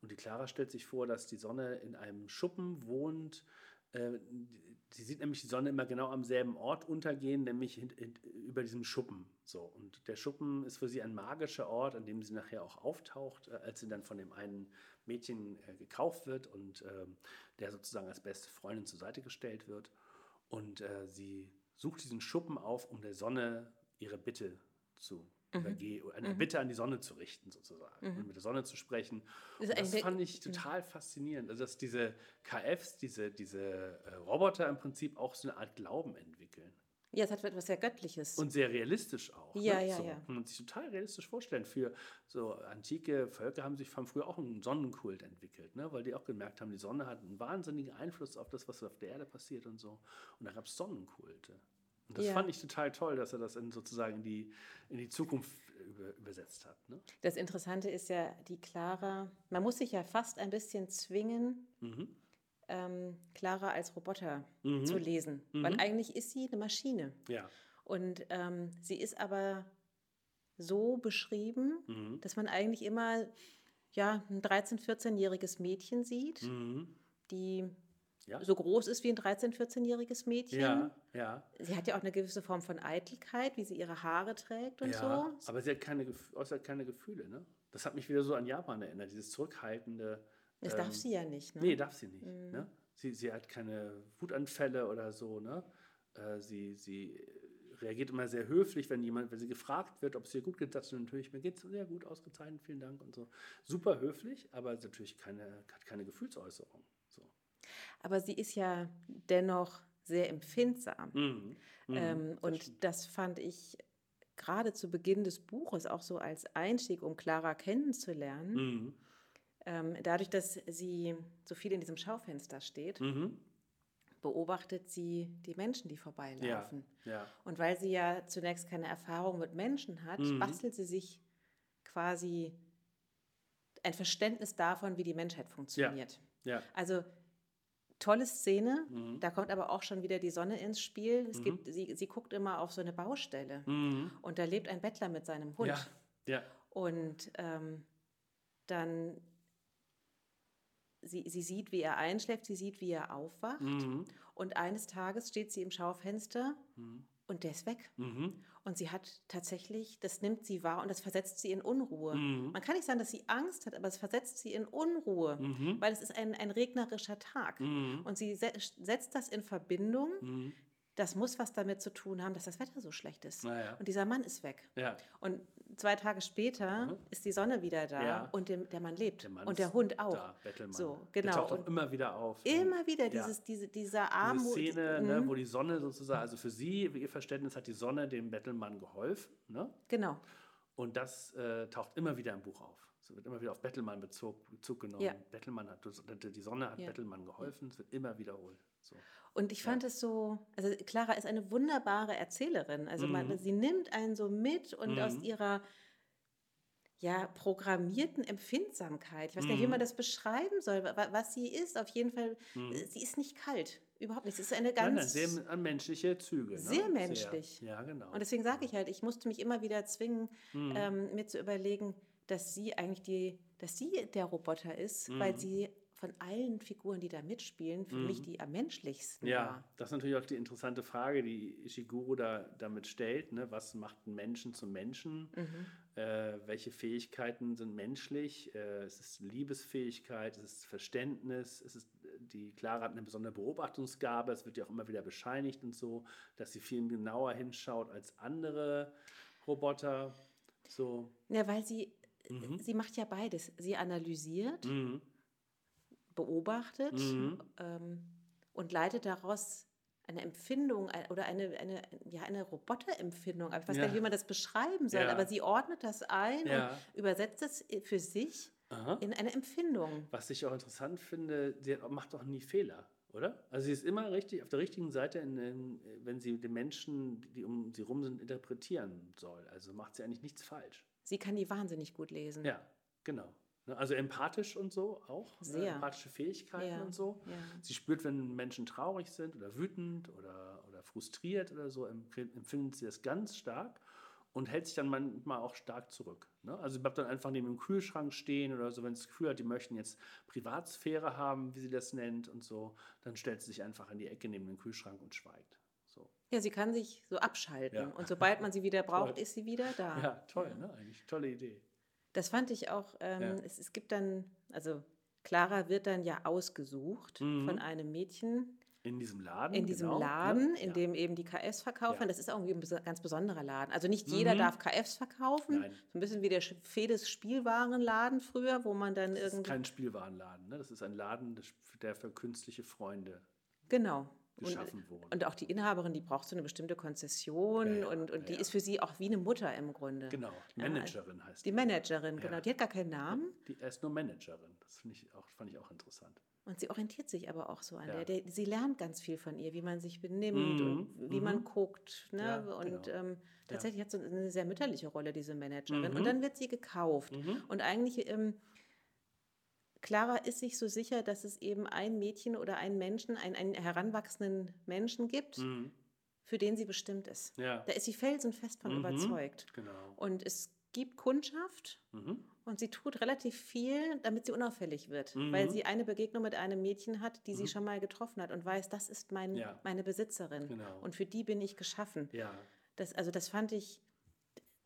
Und die Clara stellt sich vor, dass die Sonne in einem Schuppen wohnt. Äh, Sie sieht nämlich die Sonne immer genau am selben Ort untergehen, nämlich über diesem Schuppen. So. Und der Schuppen ist für sie ein magischer Ort, an dem sie nachher auch auftaucht, äh, als sie dann von dem einen Mädchen äh, gekauft wird und ähm, der sozusagen als beste Freundin zur Seite gestellt wird. Und äh, sie sucht diesen Schuppen auf, um der Sonne ihre Bitte zu übergehe, eine Bitte an die Sonne zu richten, sozusagen, und mit der Sonne zu sprechen. Das Und das fand ich total faszinierend. Also, dass diese KFs, diese, diese äh, Roboter im Prinzip auch so eine Art Glauben entwickeln. Ja, es hat etwas sehr Göttliches. Und sehr realistisch auch. Ja, ne? ja, so. ja. Kann man sich total realistisch vorstellen. Für so antike Völker haben sich von früher auch einen Sonnenkult entwickelt, ne? weil die auch gemerkt haben, die Sonne hat einen wahnsinnigen Einfluss auf das, was auf der Erde passiert und so. Und da gab es Sonnenkulte. Und das Ja. fand ich total toll, dass er das in, sozusagen in die, in die Zukunft über, übersetzt hat. Ne? Das Interessante ist ja, die Clara, man muss sich ja fast ein bisschen zwingen, Mhm. ähm, Clara als Roboter zu lesen. Mhm. Weil eigentlich ist sie eine Maschine. Ja. Und ähm, sie ist aber so beschrieben, Mhm. dass man eigentlich immer ja, ein 13-, 14-jähriges Mädchen sieht, die Mhm. Ja. so groß ist wie ein 13-, 14-jähriges Mädchen. Ja, ja. Sie hat ja auch eine gewisse Form von Eitelkeit, wie sie ihre Haare trägt und ja. so. Aber sie hat keine, äußert keine Gefühle. Ne? Das hat mich wieder so an Japan erinnert, dieses zurückhaltende. Das ähm, darf sie ja nicht. Ne? Nee, darf sie nicht. Mhm. Ne? Sie, sie hat keine Wutanfälle oder so. Ne? Äh, sie, sie reagiert immer sehr höflich, wenn jemand, wenn sie gefragt wird, ob es ihr gut geht, sagt sie natürlich, mir geht es sehr gut, ausgezeichnet, vielen Dank und so. Super höflich, aber natürlich keine, hat keine Gefühlsäußerung. Aber sie ist ja dennoch sehr empfindsam. Mhm. ähm, und das fand ich gerade zu Beginn des Buches auch so als Einstieg, um Clara kennenzulernen. Mhm. Ähm, dadurch, dass sie so viel in diesem Schaufenster steht, Mhm. beobachtet sie die Menschen, die Ja, vorbeilaufen. ja. Und weil sie ja zunächst keine Erfahrung mit Menschen hat, Mhm. bastelt sie sich quasi ein Verständnis davon, wie die Menschheit funktioniert. Ja. Also tolle Szene, Mhm. da kommt aber auch schon wieder die Sonne ins Spiel. Es gibt, sie, sie guckt immer auf so eine Baustelle und da lebt ein Bettler mit seinem Hund. Mhm. Ja, ja. Und ähm, dann, sie, sie sieht, wie er einschläft, sie sieht, wie er aufwacht. Mhm. Und eines Tages steht sie im Schaufenster und der ist weg. Mhm. Und sie hat tatsächlich, das nimmt sie wahr und das versetzt sie in Unruhe. Mhm. Man kann nicht sagen, dass sie Angst hat, aber es versetzt sie in Unruhe, Mhm. weil es ist ein, ein regnerischer Tag. Und sie se setzt das in Verbindung. Mhm. Das muss was damit zu tun haben, dass das Wetter so schlecht ist. Ja. Und dieser Mann ist weg. Ja. Und zwei Tage später ist die Sonne wieder da Ja. und dem, der Mann lebt. Der Mann und der Hund auch. Da, Bettelmann. So, Der genau. taucht auch Und immer wieder auf. immer wieder dieses, diese, dieser Diese Armut. Szene, Mhm. ne, wo die Sonne sozusagen, also für sie, wie ihr Verständnis, hat die Sonne dem Bettelmann geholfen. Ne? Genau. Und das äh, taucht immer wieder im Buch auf. Es wird immer wieder auf Bettelmann Bezug, Bezug genommen. Ja. Bettelmann hat, die Sonne hat Ja. Bettelmann geholfen. Es wird immer wiederholt. So. Und ich fand es so, also Clara ist eine wunderbare Erzählerin. Also Mhm. man, sie nimmt einen so mit und aus ihrer ja, programmierten Empfindsamkeit, ich weiß gar nicht, wie Mhm. man das beschreiben soll, wa- was sie ist, auf jeden Fall, äh, sie ist nicht kalt, überhaupt nicht. Sie ist eine Mhm. Nein, ganz... nein, sehr menschliche Züge. Ne? Sehr menschlich. ja, genau. Und deswegen sage ich halt, ich musste mich immer wieder zwingen, Mhm. ähm, mir zu überlegen, dass sie eigentlich die, dass sie der Roboter ist, Mhm. weil sie von allen Figuren, die da mitspielen, für mich die am menschlichsten Ja, war. das ist natürlich auch die interessante Frage, die Ishiguro da damit stellt. Ne? Was macht einen Menschen zum Menschen? Äh, welche Fähigkeiten sind menschlich? Äh, es ist Liebesfähigkeit, es ist Verständnis, es ist, die Clara hat eine besondere Beobachtungsgabe, es wird ja auch immer wieder bescheinigt und so, dass sie viel genauer hinschaut als andere Roboter. So. Ja, weil sie, Mhm. sie macht ja beides. Sie analysiert, beobachtet Mhm. ähm, und leitet daraus eine Empfindung ein- oder eine, eine, ja, eine Roboterempfindung. Ich weiß Ja. gar nicht, wie man das beschreiben soll, Ja. aber sie ordnet das ein Ja. und übersetzt es für sich Aha. in eine Empfindung. Was ich auch interessant finde, sie macht doch nie Fehler, oder? Also sie ist immer richtig auf der richtigen Seite, in, wenn sie den Menschen, die um sie rum sind, interpretieren soll. Also macht sie eigentlich nichts falsch. Sie kann die wahnsinnig gut lesen. Ja, genau. Ne, Also empathisch und so auch. ne, Sehr. Empathische Fähigkeiten Ja, und so. ja. Sie spürt, wenn Menschen traurig sind oder wütend oder, oder frustriert oder so, empf- empfindet sie das ganz stark und hält sich dann manchmal auch stark zurück. Ne? Also sie bleibt dann einfach neben dem Kühlschrank stehen oder so, wenn sie das Gefühl hat, die möchten jetzt Privatsphäre haben, wie sie das nennt und so, dann stellt sie sich einfach in die Ecke neben den Kühlschrank und schweigt. So. Ja, sie kann sich so abschalten. Ja. Und sobald man sie wieder braucht, Toll. ist sie wieder da. Ja, toll, ne? Eigentlich tolle Idee. Das fand ich auch, ähm, Ja. es, es gibt dann, also Clara wird dann ja ausgesucht Mhm. von einem Mädchen, In diesem Laden? in diesem genau, Laden, ne? in Ja. dem eben die KFs verkauft Ja. Das ist auch irgendwie ein ganz besonderer Laden. Also nicht jeder darf KFs verkaufen. Nein. So ein bisschen wie der Fedes Spielwarenladen früher, wo man dann Das ist irgendwie. kein Spielwarenladen, ne? das ist ein Laden, der für künstliche Freunde Genau. Geschaffen und, wurde. und auch die Inhaberin, die braucht so eine bestimmte Konzession Ja, ja, und, und ja, die ist für sie auch wie eine Mutter im Grunde. Genau, die Managerin heißt Die Managerin, genau. Die hat gar keinen Namen. Die, er ist nur Managerin. Das finde ich auch, fand ich auch interessant. Und sie orientiert sich aber auch so an der. der. Sie lernt ganz viel von ihr, wie man sich benimmt und wie man guckt. Ne? Mhm, und genau. ähm, tatsächlich hat sie eine sehr mütterliche Rolle, diese Managerin. Mhm. Und dann wird sie gekauft. Und eigentlich, ähm, Clara ist sich so sicher, dass es eben ein Mädchen oder einen Menschen, einen, einen heranwachsenden Menschen gibt, für den sie bestimmt ist. Mhm. Ja. Da ist sie felsenfest von überzeugt. Genau. Und es gibt Kundschaft Mhm. und sie tut relativ viel, damit sie unauffällig wird, Mhm. weil sie eine Begegnung mit einem Mädchen hat, die sie schon mal getroffen hat und weiß, das ist mein, Ja. meine Besitzerin Genau. und für die bin ich geschaffen. Ja. Das, also das fand ich,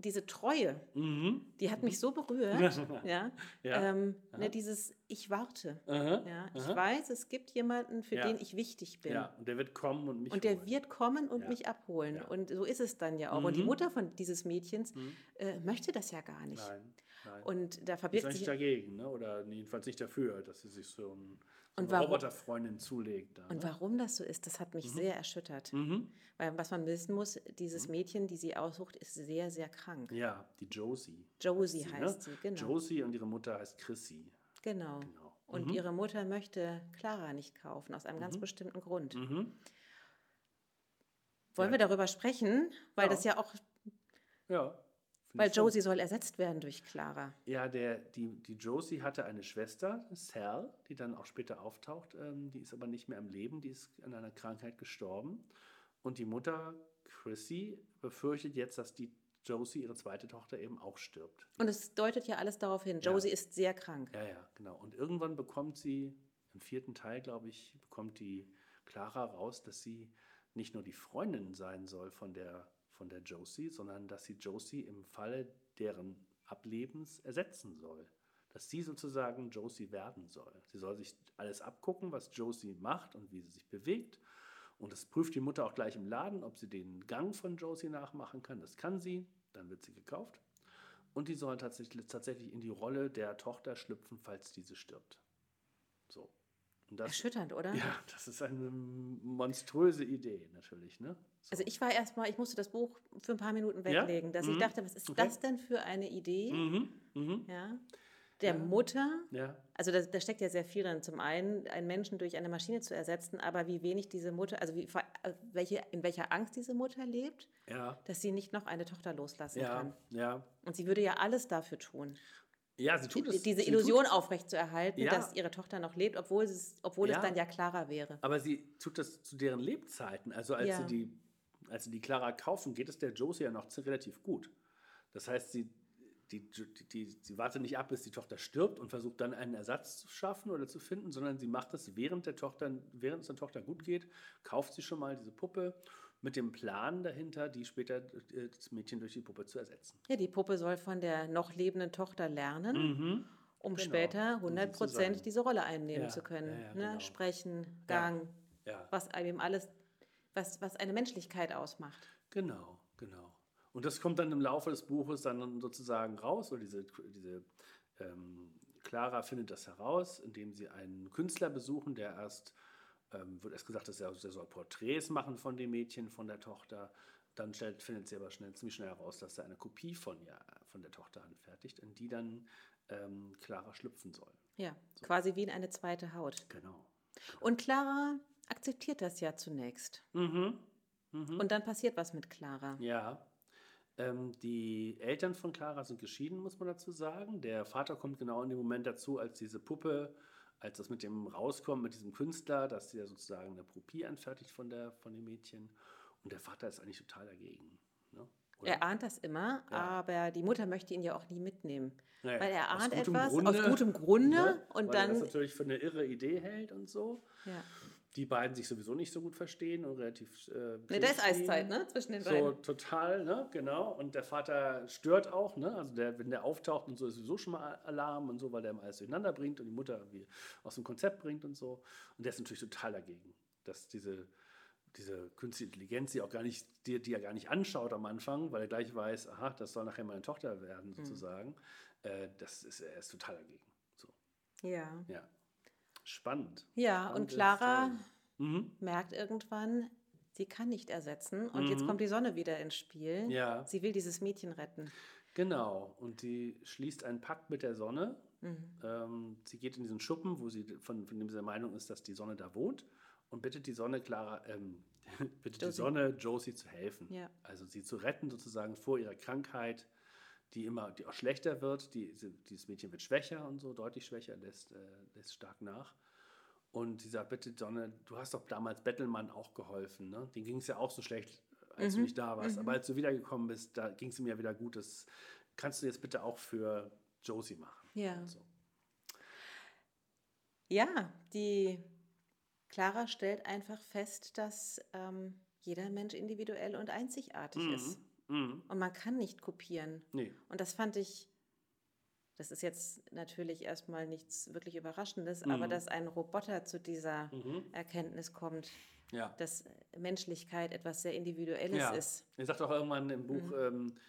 diese Treue, Mhm. die hat mich so berührt. ja, Ja. Ähm, ne, dieses Ich warte. Aha. Ja, ich weiß, es gibt jemanden, für Ja. den ich wichtig bin. Ja, und der wird kommen und mich Und der holen. wird kommen und mich abholen. Mhm. Und so ist es dann ja auch. Und die Mutter von dieses Mädchens äh, möchte das ja gar nicht. Nein, nein. Und da ist verbirgt eigentlich sich. dagegen, ne? oder jedenfalls nicht dafür, dass sie sich so, ein, Und warum- Roboterfreundin zulegt. Da, Und ne? warum das so ist, das hat Mhm. mich sehr erschüttert. Weil was man wissen muss, dieses Mädchen, die sie aussucht, ist sehr, sehr krank. Ja, die Josie. Josie ne? heißt sie, genau. Josie und ihre Mutter heißt Chrissy. Genau. Genau. Und ihre Mutter möchte Clara nicht kaufen, aus einem ganz bestimmten Grund. Mhm. Wollen wir darüber sprechen? Weil Ja. das ja auch, Ja. Weil. Josie soll ersetzt werden durch Clara. Ja, der, die, die Josie hatte eine Schwester, Sal, die dann auch später auftaucht. Ähm, die ist aber nicht mehr am Leben, die ist an einer Krankheit gestorben. Und die Mutter, Chrissy, befürchtet jetzt, dass die Josie, ihre zweite Tochter, eben auch stirbt. Und es deutet ja alles darauf hin. Josie ist sehr krank. Ja, ja, genau. Und irgendwann bekommt sie, im vierten Teil, glaube ich, bekommt die Clara raus, dass sie nicht nur die Freundin sein soll von der, von der Josie, sondern dass sie Josie im Falle deren Ablebens ersetzen soll. Dass sie sozusagen Josie werden soll. Sie soll sich alles abgucken, was Josie macht und wie sie sich bewegt. Und das prüft die Mutter auch gleich im Laden, ob sie den Gang von Josie nachmachen kann. Das kann sie. Dann wird sie gekauft. Und die soll tatsächlich, tatsächlich in die Rolle der Tochter schlüpfen, falls diese stirbt. So. Das, Erschütternd, oder? ja, das ist eine monströse Idee natürlich. Ne? So. Also ich war erstmal, ich musste das Buch für ein paar Minuten Ja? weglegen, dass ich Mhm. dachte, was ist Okay. das denn für eine Idee? mhm, mhm, Ja. Der Mutter, ja, also da, da steckt ja sehr viel drin. Zum einen, einen Menschen durch eine Maschine zu ersetzen, aber wie wenig diese Mutter, also wie, äh, welche, in welcher Angst diese Mutter lebt, ja, dass sie nicht noch eine Tochter loslassen kann. ja, ja. Und sie würde ja alles dafür tun, Ja, sie tut es. diese Illusion aufrechtzuerhalten, Ja. dass ihre Tochter noch lebt, obwohl, es, obwohl Ja. es dann ja klarer wäre. Aber sie tut das zu deren Lebzeiten. Also als, Ja. sie die, als sie die Clara kaufen, geht es der Josie ja noch relativ gut. Das heißt, sie, die, die, die, sie wartet nicht ab, bis die Tochter stirbt und versucht dann einen Ersatz zu schaffen oder zu finden, sondern sie macht es während der Tochter, während es der Tochter gut geht, kauft sie schon mal diese Puppe mit dem Plan dahinter, die später äh, das Mädchen durch die Puppe zu ersetzen. Ja, die Puppe soll von der noch lebenden Tochter lernen, um Genau. später Um sie zu 100 Prozent diese Rolle einnehmen Ja, zu können. ja, ja, ne? genau. Sprechen, Gang, Ja. was einem alles, was, was eine Menschlichkeit ausmacht. Genau, genau. Und das kommt dann im Laufe des Buches dann sozusagen raus, oder diese, diese ähm, Clara findet das heraus, indem sie einen Künstler besuchen, der erst, ähm, wird erst gesagt, dass er, der soll Porträts machen von dem Mädchen, von der Tochter. Dann stellt, findet sie aber schnell, ziemlich schnell heraus, dass er eine Kopie von, ihr, von der Tochter anfertigt, in die dann ähm, Clara schlüpfen soll. Ja, quasi wie in eine zweite Haut. Genau. Und Clara akzeptiert das ja zunächst. Mhm. Und dann passiert was mit Clara. Ja. Ähm, die Eltern von Clara sind geschieden, muss man dazu sagen. Der Vater kommt genau in dem Moment dazu, als diese Puppe, als das mit dem rauskommt, mit diesem Künstler, dass sie ja sozusagen eine Kopie anfertigt von, der, von dem Mädchen. Und der Vater ist eigentlich total dagegen. Ne? Er ahnt das immer, aber die Mutter möchte ihn ja auch nie mitnehmen. Naja, weil er ahnt etwas Grunde, aus gutem Grunde ne? und Weil er das dann. natürlich für eine irre Idee hält und so. Ja. Die beiden sich sowieso nicht so gut verstehen und relativ. Äh, Ne, da ist. Eiszeit, ne? Zwischen den So beiden. total, ne, genau. Und der Vater stört auch, ne? Also der, wenn der auftaucht und so ist sowieso schon mal Alarm und so, weil der ihm alles durcheinander bringt und die Mutter irgendwie aus dem Konzept bringt und so. Und der ist natürlich total dagegen. dass diese, diese künstliche Intelligenz, die auch gar nicht, die, die er gar nicht anschaut am Anfang, weil er gleich weiß, aha, das soll nachher meine Tochter werden, Mhm. sozusagen. Äh, das ist, er ist total dagegen. So, Ja. ja. Spannend. Ja, und Spannende Clara Story. Mhm. merkt irgendwann, sie kann nicht ersetzen. Und jetzt kommt die Sonne wieder ins Spiel. Mhm. Ja. Sie will dieses Mädchen retten. Genau, und sie schließt einen Pakt mit der Sonne. Ähm, sie geht in diesen Schuppen, wo sie von, von dem sie der Meinung ist, dass die Sonne da wohnt und bittet die Sonne, Clara, ähm, bittet die Josie. Sonne, Josie zu helfen. Ja. Also sie zu retten sozusagen vor ihrer Krankheit, die immer, die auch schlechter wird. Die, dieses Mädchen wird schwächer und so, deutlich schwächer, lässt, äh, lässt stark nach. Und sie sagt, bitte Sonne, du hast doch damals Bettelmann auch geholfen. Ne? Den ging es ja auch so schlecht, als du nicht da warst. Aber als du wiedergekommen bist, da ging es ihm ja wieder gut. Das kannst du jetzt bitte auch für Josie machen. Ja. So. Ja, die Clara stellt einfach fest, dass ähm, jeder Mensch individuell und einzigartig ist. Mhm. Und man kann nicht kopieren. Nee. Und das fand ich, das ist jetzt natürlich erstmal nichts wirklich Überraschendes, Mhm. aber dass ein Roboter zu dieser Erkenntnis kommt, Ja. dass Menschlichkeit etwas sehr Individuelles ja. ist. Er sagt auch irgendwann im Buch, Mhm. ähm, äh,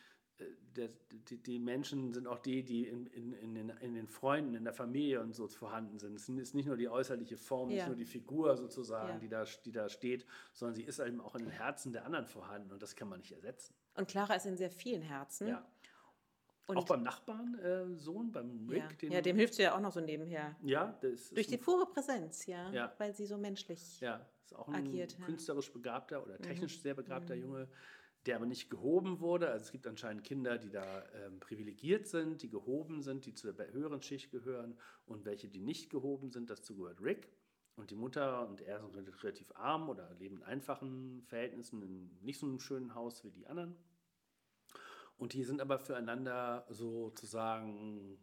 der, die, die Menschen sind auch die, die in, in, in, den, in den Freunden, in der Familie und so vorhanden sind. Es ist nicht nur die äußerliche Form, Ja. nicht nur die Figur sozusagen, Ja. die, da, die da steht, sondern sie ist eben auch in den Herzen der anderen vorhanden und das kann man nicht ersetzen. Und Clara ist in sehr vielen Herzen. Ja. Und auch beim Nachbarn, äh, Sohn, beim Rick. ja, ja, dem hilft sie ja auch noch so nebenher. ja, das Durch die pure Präsenz, ja, Ja. weil sie so menschlich. ja, ist auch ein agiert. Mhm. künstlerisch begabter oder technisch sehr begabter Junge, der aber nicht gehoben wurde. Also es gibt anscheinend Kinder, die da ähm, privilegiert sind, die gehoben sind, die zu der höheren Schicht gehören und welche, die nicht gehoben sind. Dazu gehört Rick. Und die Mutter und er sind relativ arm oder leben in einfachen Verhältnissen, in nicht so einem schönen Haus wie die anderen. Und die sind aber füreinander sozusagen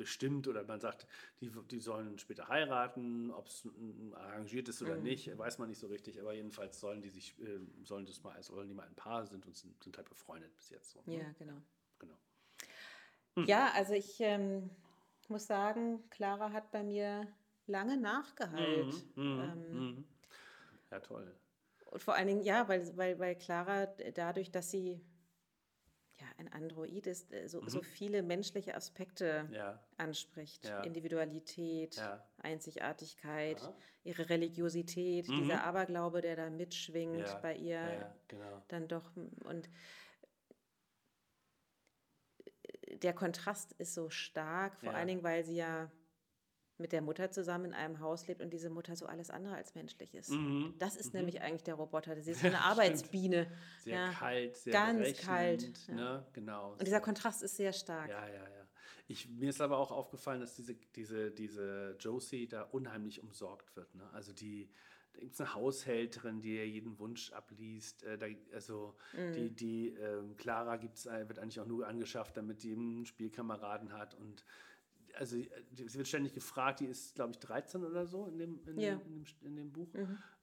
bestimmt oder man sagt, die, die sollen später heiraten, ob es arrangiert ist oder nicht, weiß man nicht so richtig, aber jedenfalls sollen die sich, äh, sollen das mal, sollen die mal ein Paar sind und sind, sind halt befreundet bis jetzt so. ne? Ja, genau. Genau. Ja, also ich ähm, muss sagen, Clara hat bei mir lange nachgeheilt. Ähm, Mhm. Ja, toll. Und vor allen Dingen, ja, weil, weil, weil Clara dadurch, dass sie ja ein Android ist, äh, so, so viele menschliche Aspekte Mhm. Ja. anspricht. Ja. Individualität, Ja. Einzigartigkeit, Aha. ihre Religiosität, dieser Aberglaube, der da mitschwingt Mhm. Bei ihr. Genau. Dann doch, und der Kontrast ist so stark, vor allen Dingen, weil sie ja mit der Mutter zusammen in einem Haus lebt und diese Mutter so alles andere als menschlich ist. Mhm. Das ist nämlich eigentlich der Roboter. Sie ist so eine Arbeitsbiene. Sehr ja. kalt, sehr ganz kalt, ja. Ne? Genau. Und dieser Kontrast ist sehr stark. Ja, ja, ja. Ich, mir ist aber auch aufgefallen, dass diese, diese, diese Josie da unheimlich umsorgt wird. Ne? Also die, da gibt es eine Haushälterin, die ihr jeden Wunsch abliest. Äh, da, also Mhm. die, die ähm, Clara gibt's, äh, wird eigentlich auch nur angeschafft, damit die einen Spielkameraden hat. Und also äh, sie wird ständig gefragt, die ist, glaube ich, 13 oder so in dem, in, Ja. Mhm. dem, in, dem, in dem Buch.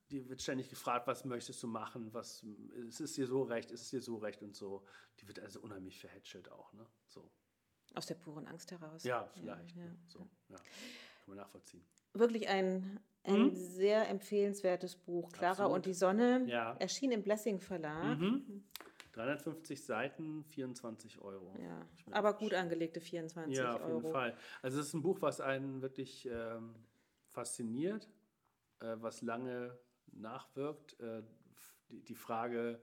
Die wird ständig gefragt, was möchtest du machen, was ist es dir so recht, ist es dir so recht und so. Die wird also unheimlich verhätschelt auch, ne? So. Aus der puren Angst heraus. Ja, vielleicht. ja. ne? So, ja. Kann man nachvollziehen. Wirklich ein, ein sehr empfehlenswertes Buch. Clara Mhm. Absolut. und die Sonne Ja. erschien im Blessing Verlag. 350 Seiten, 24 Euro. Ja. Aber gut angelegte 24 Ja, auf Euro. jeden Fall. Also es ist ein Buch, was einen wirklich ähm, fasziniert, äh, was lange nachwirkt. Äh, die, die Frage,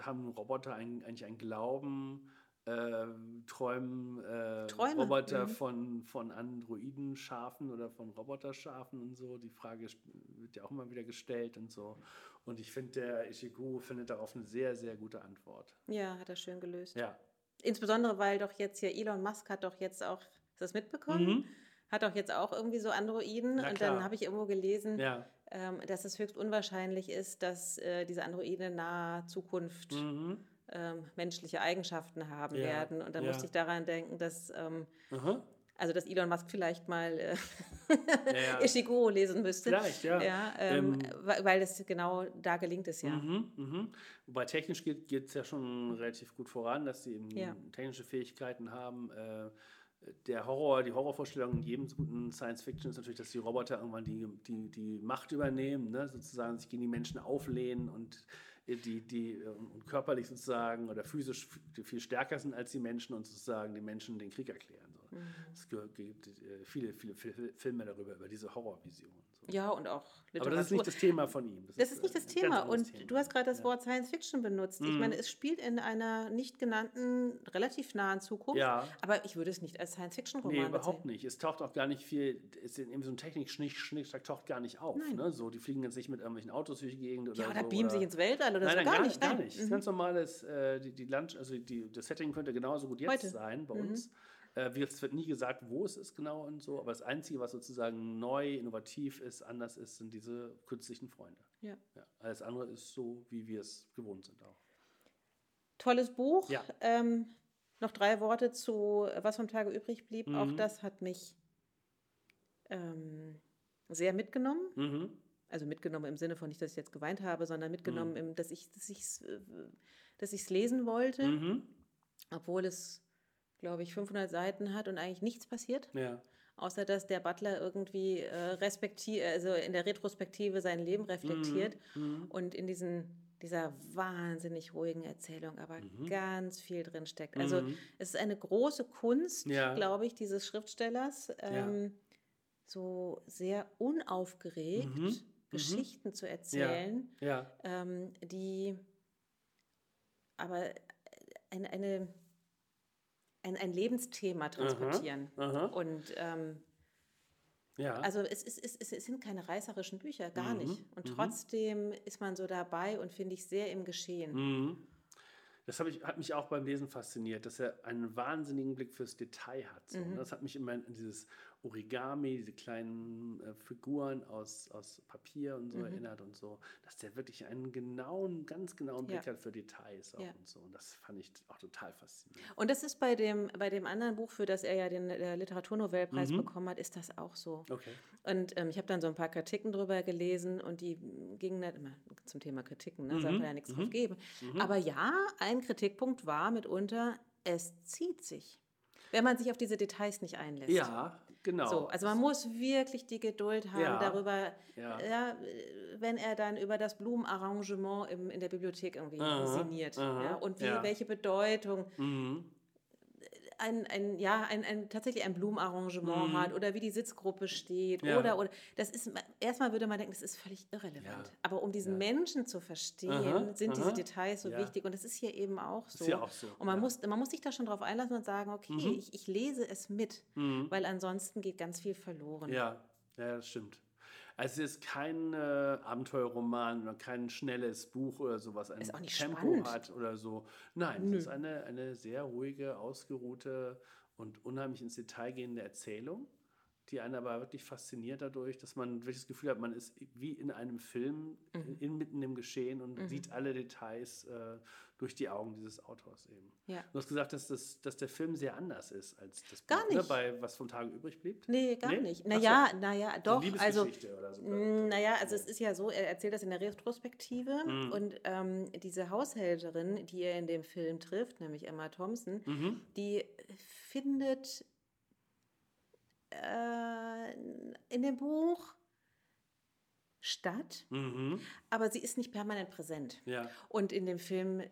haben Roboter ein, eigentlich einen Glauben? Äh, träumen äh, Roboter mhm. von, von Androidenschafen oder von Roboterschafen und so? Die Frage wird ja auch immer wieder gestellt und so. Und ich finde, der Ishigu findet darauf eine sehr, sehr gute Antwort. Ja, hat er schön gelöst. Ja, Insbesondere, weil doch jetzt hier Elon Musk hat doch jetzt auch, hast du das mitbekommen? Hat doch jetzt auch irgendwie so Androiden. Mhm. Na und klar. dann habe ich irgendwo gelesen, ja. ähm, dass es höchst unwahrscheinlich ist, dass äh, diese Androiden in naher Zukunft ähm, menschliche Eigenschaften haben Mhm. Ja, werden. Und dann ja. musste ich daran denken, dass, ähm. Also dass Elon Musk vielleicht mal äh, Ja, ja. Ishiguro lesen müsste. Vielleicht, ja. ja ähm, Ähm, weil, es genau da gelingt es ja. Mhm, mhm. Wobei technisch geht es ja schon relativ gut voran, dass sie eben technische Fähigkeiten haben. Äh, der Horror, die Horrorvorstellung in jedem guten Science Fiction ist natürlich, dass die Roboter irgendwann die, die, die Macht übernehmen, ne? sozusagen sich gegen die Menschen auflehnen und die, die und körperlich sozusagen oder physisch viel stärker sind als die Menschen und sozusagen den Menschen den Krieg erklären. Mhm. Es gibt äh, viele, viele Filme darüber, über diese Horrorvision. So. Ja, und auch Literatur. Aber das ist nicht das Thema von ihm. Das, das ist, ist, nicht das Thema. Und Thema. du hast gerade das Wort Science Fiction benutzt. Mhm. Ich meine, es spielt in einer nicht genannten, relativ nahen Zukunft. Ja. Aber ich würde es nicht als Science Fiction Roman Nee, überhaupt bezeichnen. nicht. Es taucht auch gar nicht viel, es ist eben so ein Technik-Schnick, taucht gar nicht auf. Ne? So, die fliegen jetzt nicht mit irgendwelchen Autos durch die Gegend oder Ja, oder so, beamen sich ins Weltall oder nein, so. Nein, gar, gar nicht. Gar nicht. Mhm. Ganz normales, äh, die, die Land, also die, das Setting könnte genauso gut jetzt Heute. sein bei mhm. uns. Äh, es wird nie gesagt, wo es ist genau und so, aber das Einzige, was sozusagen neu, innovativ ist, anders ist, sind diese künstlichen Freunde. Ja. ja alles andere ist so, wie wir es gewohnt sind auch. Tolles Buch. Ja. Ähm, noch drei Worte zu Was vom Tage übrig blieb. Mhm. Auch das hat mich ähm, sehr mitgenommen. Mhm. Also mitgenommen im Sinne von nicht, dass ich jetzt geweint habe, sondern mitgenommen, mhm. im, dass ich es dass dass lesen wollte, Mhm. obwohl es, glaube ich, 500 Seiten hat und eigentlich nichts passiert. Ja. Außer dass der Butler irgendwie äh, respekti also in der Retrospektive sein Leben reflektiert Mhm. und in diesen, dieser wahnsinnig ruhigen Erzählung aber Mhm. ganz viel drin steckt. Also Mhm. es ist eine große Kunst, Ja. glaube ich, dieses Schriftstellers, ähm, so sehr unaufgeregt Mhm. Geschichten zu erzählen, Ja. ähm, die aber eine, eine, ein, ein Lebensthema transportieren. Aha. Und ähm, Ja. also es, ist, es, es, sind keine reißerischen Bücher, gar Mhm, nicht. Und mhm. trotzdem ist man so dabei und finde ich sehr im Geschehen. Mhm. Das ich, hat mich auch beim Lesen fasziniert, dass er einen wahnsinnigen Blick fürs Detail hat. So. Mhm. Das hat mich immer an dieses Origami, diese kleinen äh, Figuren aus, aus Papier und so Mhm. erinnert und so, dass der wirklich einen genauen, ganz genauen Blick Ja. hat für Details auch Ja. und so. Und das fand ich auch total faszinierend. Und das ist bei dem, bei dem anderen Buch, für das er ja den äh, Literaturnobelpreis Mhm. bekommen hat, ist das auch so. Okay. Und ähm, ich habe dann so ein paar Kritiken drüber gelesen und die gingen nicht immer zum Thema Kritiken, ne? Mhm, soll man ja nichts drauf mhm, geben. mhm. Aber ja, ein Kritikpunkt war mitunter, es zieht sich, wenn man sich auf diese Details nicht einlässt. Ja, genau. So, also man muss wirklich die Geduld haben, Ja, darüber, ja. ja. äh, wenn er dann über das Blumenarrangement im, in der Bibliothek irgendwie Aha, sinniert aha, ja, und wie, welche Bedeutung Mhm. Ein, ein, ja, ein, ein, tatsächlich ein Blumenarrangement Mhm. hat oder wie die Sitzgruppe steht Ja. oder, oder das ist, erstmal würde man denken, das ist völlig irrelevant. Ja. Aber um diesen Ja. Menschen zu verstehen, Aha, sind aha. diese Details so wichtig und das ist hier eben auch so. Ist ja auch so. Und man, muss, man muss sich da schon drauf einlassen und sagen, okay, Mhm. ich, ich lese es mit, Mhm. weil ansonsten geht ganz viel verloren. Ja, ja, das stimmt. Also es ist kein äh, Abenteuerroman oder kein schnelles Buch oder sowas, ein Tempo spannend. hat oder so. Nein, Nö. es ist eine, eine sehr ruhige, ausgeruhte und unheimlich ins Detail gehende Erzählung, die einen aber wirklich fasziniert dadurch, dass man wirklich das Gefühl hat, man ist wie in einem Film Mhm. inmitten im Geschehen und sieht alle Details äh, durch die Augen dieses Autors eben. Ja. Du hast gesagt, dass, das, dass der Film sehr anders ist als das Buch, Gar Ne? nicht. bei Was vom Tage übrig blieb. Nee, gar Nee? nicht. Naja, so. naja, doch. eine Also, Liebesgeschichte oder so. Mm, Naja, also es ist ja so, er erzählt das in der Retrospektive Mhm. und ähm, diese Haushälterin, die er in dem Film trifft, nämlich Emma Thompson, Mhm. die findet äh, in dem Buch statt, Mhm. aber sie ist nicht permanent präsent. Ja. Und in dem Film,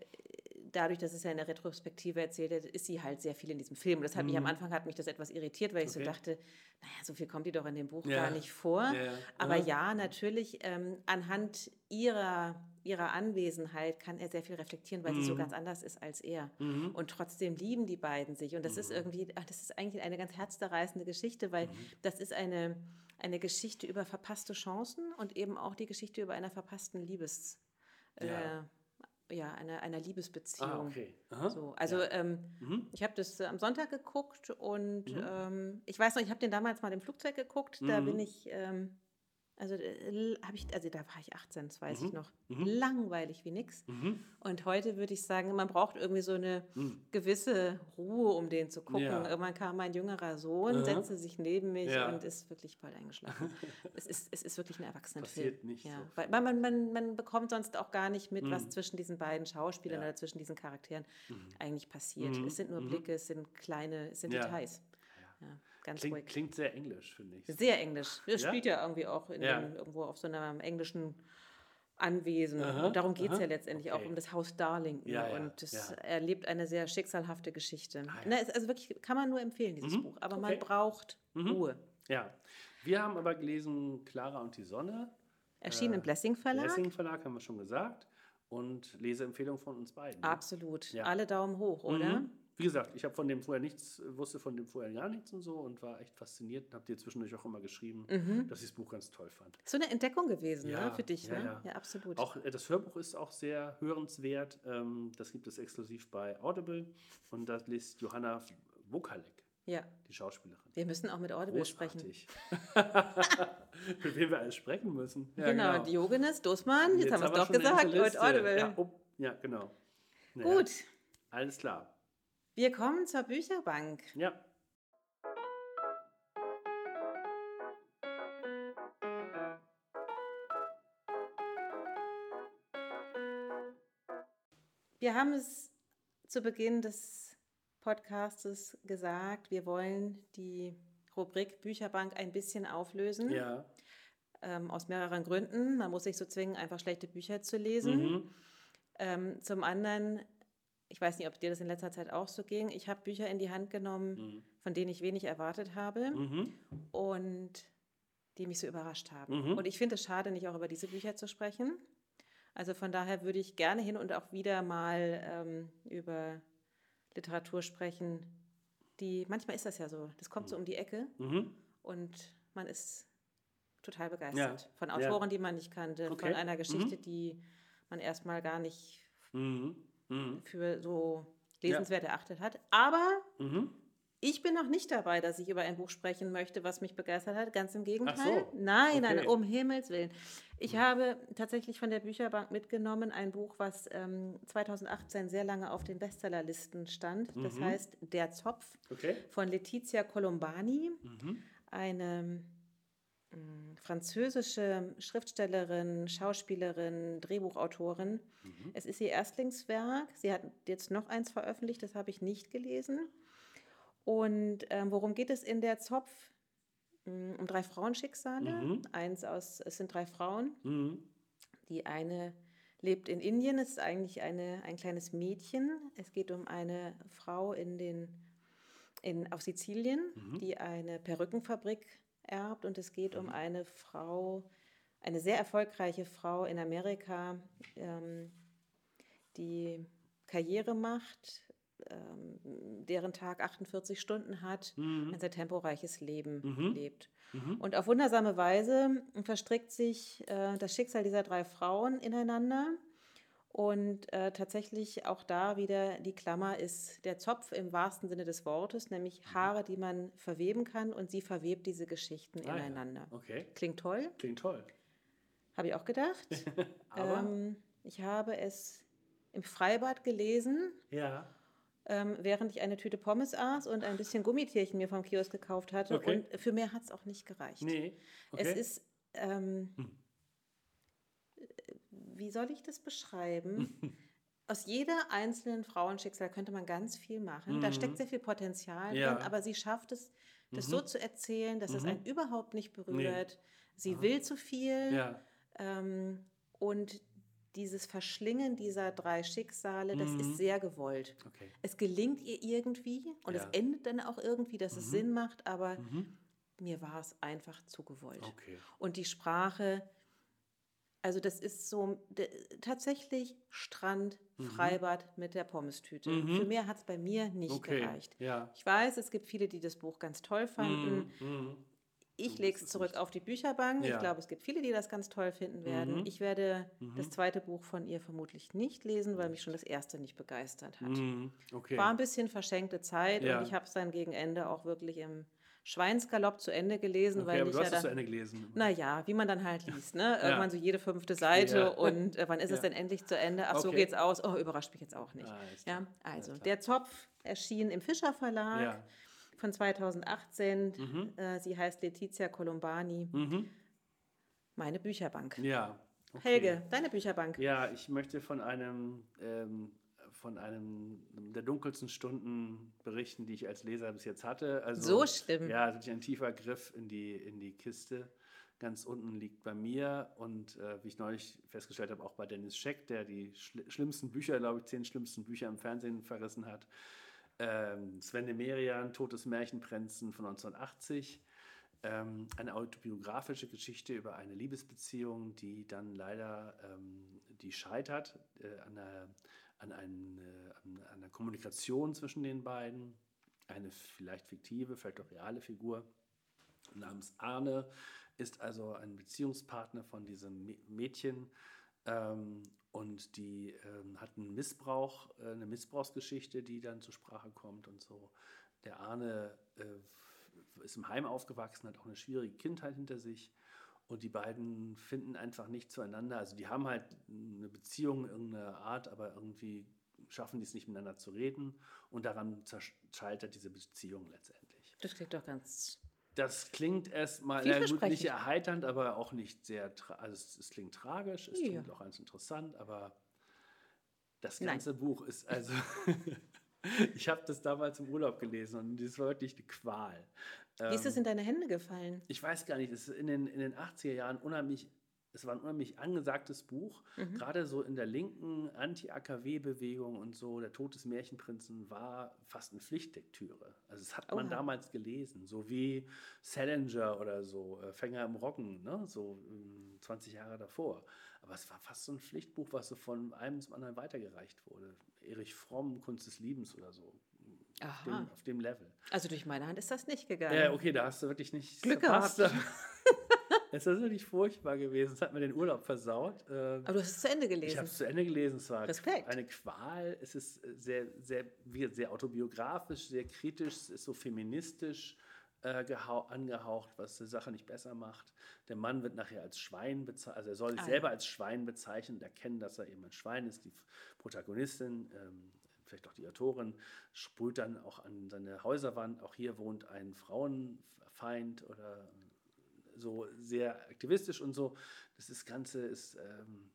dadurch, dass es ja in der Retrospektive erzählt wird, ist sie halt sehr viel in diesem Film. Und das hat mich am Anfang hat mich das etwas irritiert, weil ich so Mhm. Okay. dachte, naja, so viel kommt die doch in dem Buch Ja. gar nicht vor. Ja. Aber ja, natürlich, ähm, anhand ihrer, ihrer Anwesenheit kann er sehr viel reflektieren, weil sie so Mhm. ganz anders ist als er. Mhm. Und trotzdem lieben die beiden sich. Und das ist irgendwie, ach, das ist eigentlich eine ganz herzzerreißende Geschichte, weil Mhm. das ist eine, eine Geschichte über verpasste Chancen und eben auch die Geschichte über einer verpassten Liebes, Ja. ja, äh, ja einer, einer Liebesbeziehung. Ah, okay. Aha. So, also Ja. ähm, Mhm. ich habe das äh, am Sonntag geguckt und ähm, ich weiß noch, ich habe den damals mal im Flugzeug geguckt. Da Mhm. bin ich, ähm, also äh, habe ich, also da war ich 18, das weiß ich Mhm. noch. Mhm. Langweilig wie nix. Mhm. Und heute würde ich sagen, man braucht irgendwie so eine Mhm. gewisse Ruhe, um den zu gucken. Ja. Irgendwann kam mein jüngerer Sohn, setzte sich neben mich Ja. und ist wirklich bald eingeschlafen. es, ist, es ist wirklich ein Erwachsenenfilm. Passiert nicht ja. so Weil man, man, man bekommt sonst auch gar nicht mit, was Mhm. zwischen diesen beiden Schauspielern oder zwischen diesen Charakteren eigentlich passiert. Mhm. Es sind nur Mhm. Blicke, es sind kleine, es sind. Details. Ja, ganz Klingt, ruhig. klingt sehr englisch, finde ich. Sehr englisch. Es Ja? spielt ja irgendwie auch in Ja. dem, irgendwo auf so einem englischen Anwesen. Aha, und darum geht es ja letztendlich okay. auch um das Haus Darlington. Ja, ja, und es ja. erlebt eine sehr schicksalhafte Geschichte. Ah. Na, also wirklich, kann man nur empfehlen, dieses Buch. Aber man okay. Mhm. braucht Ruhe. Ja. Wir haben aber gelesen Clara und die Sonne. Erschienen im Blessing Verlag. Lessing Verlag haben wir schon gesagt. Und Leseempfehlung von uns beiden. ne? Absolut. Alle Daumen hoch, oder? Mhm. Wie gesagt, ich habe von dem vorher nichts, wusste von dem vorher gar nichts und so und war echt fasziniert und habe dir zwischendurch auch immer geschrieben, dass ich das Buch ganz toll fand. So eine Entdeckung gewesen, Ja, ne? Für dich, ja, ne? ja. Ja, absolut. Auch äh, das Hörbuch ist auch sehr hörenswert. Ähm, das gibt es exklusiv bei Audible und das liest Johanna Wokalek, ja. die Schauspielerin. Wir müssen auch mit Audible sprechen. Großartig. Mit wem wir alles sprechen müssen. Ja, genau, Diogenes, Doßmann, jetzt, haben wir es doch gesagt, und. Audible. Ja, oh, ja genau. Ja, Gut, Alles klar. Wir kommen zur Bücherbank. Ja. Wir haben es zu Beginn des Podcastes gesagt, wir wollen die Rubrik Bücherbank ein bisschen auflösen. Ja. Ähm, aus mehreren Gründen. Man muss sich so zwingen, einfach schlechte Bücher zu lesen. Mhm. Ähm, zum anderen, ich weiß nicht, ob dir das in letzter Zeit auch so ging, ich habe Bücher in die Hand genommen, von denen ich wenig erwartet habe Mhm. und die mich so überrascht haben. Mhm. Und ich finde es schade, nicht auch über diese Bücher zu sprechen. Also von daher würde ich gerne hin und auch wieder mal ähm, über Literatur sprechen, die, manchmal ist das ja so, das kommt so um die Ecke Mhm. und man ist total begeistert Ja, von ja. Autoren, die man nicht kannte, Okay. von einer Geschichte, die man erstmal gar nicht Mhm. Mhm. für so lesenswert erachtet hat. Aber Mhm. ich bin noch nicht dabei, dass ich über ein Buch sprechen möchte, was mich begeistert hat. Ganz im Gegenteil. So. Nein, nein, Okay. um Himmels Willen. Ich habe tatsächlich von der Bücherbank mitgenommen ein Buch, was ähm, 2018 sehr lange auf den Bestsellerlisten stand. Das Mhm. heißt Der Zopf Okay. von Letizia Colombani, Mhm. eine französische Schriftstellerin, Schauspielerin, Drehbuchautorin. Mhm. Es ist ihr Erstlingswerk. Sie hat jetzt noch eins veröffentlicht, das habe ich nicht gelesen. Und ähm, worum geht es in der Zopf? Mm, Um drei Frauenschicksale. Mhm. Eins aus, es sind drei Frauen. Mhm. Die eine lebt in Indien, es ist eigentlich eine, ein kleines Mädchen. Es geht um eine Frau in den, in, auf Sizilien, die eine Perückenfabrik erbt. Und es geht um eine Frau, eine sehr erfolgreiche Frau in Amerika, ähm, die Karriere macht, ähm, deren Tag 48 Stunden hat, ein sehr temporeiches Leben lebt. Und auf wundersame Weise verstrickt sich äh, das Schicksal dieser drei Frauen ineinander. Und äh, tatsächlich auch da wieder die Klammer ist der Zopf im wahrsten Sinne des Wortes, nämlich Haare, die man verweben kann und sie verwebt diese Geschichten Ah, ja. ineinander. Okay. Klingt toll, Klingt toll. habe ich auch gedacht. Aber? ähm, ich habe es im Freibad gelesen Ja. ähm, während ich eine Tüte Pommes aß und ein bisschen Gummitierchen mir vom Kiosk gekauft hatte. Okay. Und für mehr hat es auch nicht gereicht. Nee. Okay. Es ist, ähm, wie soll ich das beschreiben? Aus jeder einzelnen Frauenschicksal könnte man ganz viel machen. Da steckt sehr viel Potenzial Mhm. Ja. Mhm. drin, aber sie schafft es, das so zu erzählen, dass es einen überhaupt nicht berührt. Sie will zu viel. ja. Ähm, und dieses Verschlingen dieser drei Schicksale, das ist sehr gewollt. Mhm. Okay. Es gelingt ihr irgendwie und Ja. Mhm. es endet dann auch irgendwie, dass es Sinn macht, aber mir war es einfach zu gewollt. Okay. Und die Sprache, also das ist so tatsächlich Strand, Mhm. Freibad mit der Pommestüte. Für mehr hat es bei mir nicht Okay, gereicht. ja. Ich weiß, es gibt viele, die das Buch ganz toll fanden. Ich lege es zurück auf die Bücherbank. Ja. Mhm. Ich glaube, es gibt viele, die das ganz toll finden werden. Ich werde das zweite Buch von ihr vermutlich nicht lesen, weil mich schon das erste nicht begeistert hat. Mhm. Okay. War ein bisschen verschenkte Zeit Ja. und ich habe es dann gegen Ende auch wirklich im Schweinsgalopp zu Ende gelesen, okay, weil aber ich du hast ja es zu Ende gelesen. naja, wie man dann halt liest, ne? Irgendwann so jede fünfte Seite Ja. und äh, wann ist es denn endlich zu Ende? Ach, so Okay. geht's aus. Oh, überrascht mich jetzt auch nicht. Ah, ja, also, der Zopf erschien im Fischer Verlag Ja. Mhm. von 2018. Äh, sie heißt Letizia Colombani. Meine Bücherbank. Ja. Okay. Helge, deine Bücherbank. Ja, ich möchte von einem ähm, von einem der dunkelsten Stunden berichten, die ich als Leser bis jetzt hatte. Also, So schlimm. Ja, wirklich ein tiefer Griff in die, in die Kiste. Ganz unten liegt bei mir und äh, wie ich neulich festgestellt habe, auch bei Dennis Scheck, der die schl schlimmsten Bücher, glaube ich, zehn schlimmsten Bücher im Fernsehen verrissen hat. Ähm, Sven de Merian, Totes Märchenprinzen von 1980. Ähm, eine autobiografische Geschichte über eine Liebesbeziehung, die dann leider ähm, die scheitert äh, an, einer, an, ein, äh, an einer Kommunikation zwischen den beiden. Eine vielleicht fiktive, vielleicht auch reale Figur namens Arne ist also ein Beziehungspartner von diesem Mä- Mädchen ähm, und die ähm, hat einen Missbrauch, äh, eine Missbrauchsgeschichte, die dann zur Sprache kommt und so. Der Arne äh, ist im Heim aufgewachsen, hat auch eine schwierige Kindheit hinter sich und die beiden finden einfach nicht zueinander. Also die haben halt eine Beziehung irgendeiner Art, aber irgendwie schaffen die es nicht miteinander zu reden und daran zerscheitert diese Beziehung letztendlich. Das klingt doch ganz. Das klingt erstmal ja, gut, nicht erheiternd, aber auch nicht sehr. Also es, es klingt tragisch, es Ja. klingt auch ganz interessant, aber das Nein. ganze Buch ist also. ich habe das damals im Urlaub gelesen und das war wirklich eine Qual. Wie ist es in deine Hände gefallen? Ich weiß gar nicht, es ist in den, in den 80er Jahren unheimlich, es war ein unheimlich angesagtes Buch, Mhm. gerade so in der linken Anti-AKW-Bewegung und so, der Tod des Märchenprinzen war fast eine Pflichtlektüre. Also das hat man Oha. damals gelesen, so wie Salinger oder so, äh, Fänger im Roggen, ne? so ähm, 20 Jahre davor. Aber es war fast so ein Pflichtbuch, was so von einem zum anderen weitergereicht wurde. Erich Fromm, Kunst des Liebens oder so. Auf dem, auf dem Level. Also durch meine Hand ist das nicht gegangen. Ja, okay, da hast du wirklich nicht Glück verpasst. gehabt. Es ist wirklich furchtbar gewesen. Es hat mir den Urlaub versaut. Äh, Aber du hast es zu Ende Ich habe gelesen. es zu Ende gelesen. Es war Respekt. eine Qual. Es ist sehr, sehr, wie- sehr autobiografisch, sehr kritisch. Es ist so feministisch äh, gehau- angehaucht, was die Sache nicht besser macht. Der Mann wird nachher als Schwein bezeichnet. Also er soll sich Ah, selber als Schwein bezeichnen und erkennen, dass er eben ein Schwein ist. Die Protagonistin, ähm, vielleicht auch die Autorin, sprüht dann auch an seine Häuserwand. Auch hier wohnt ein Frauenfeind oder so sehr aktivistisch und so. Das ist Ganze ist ähm,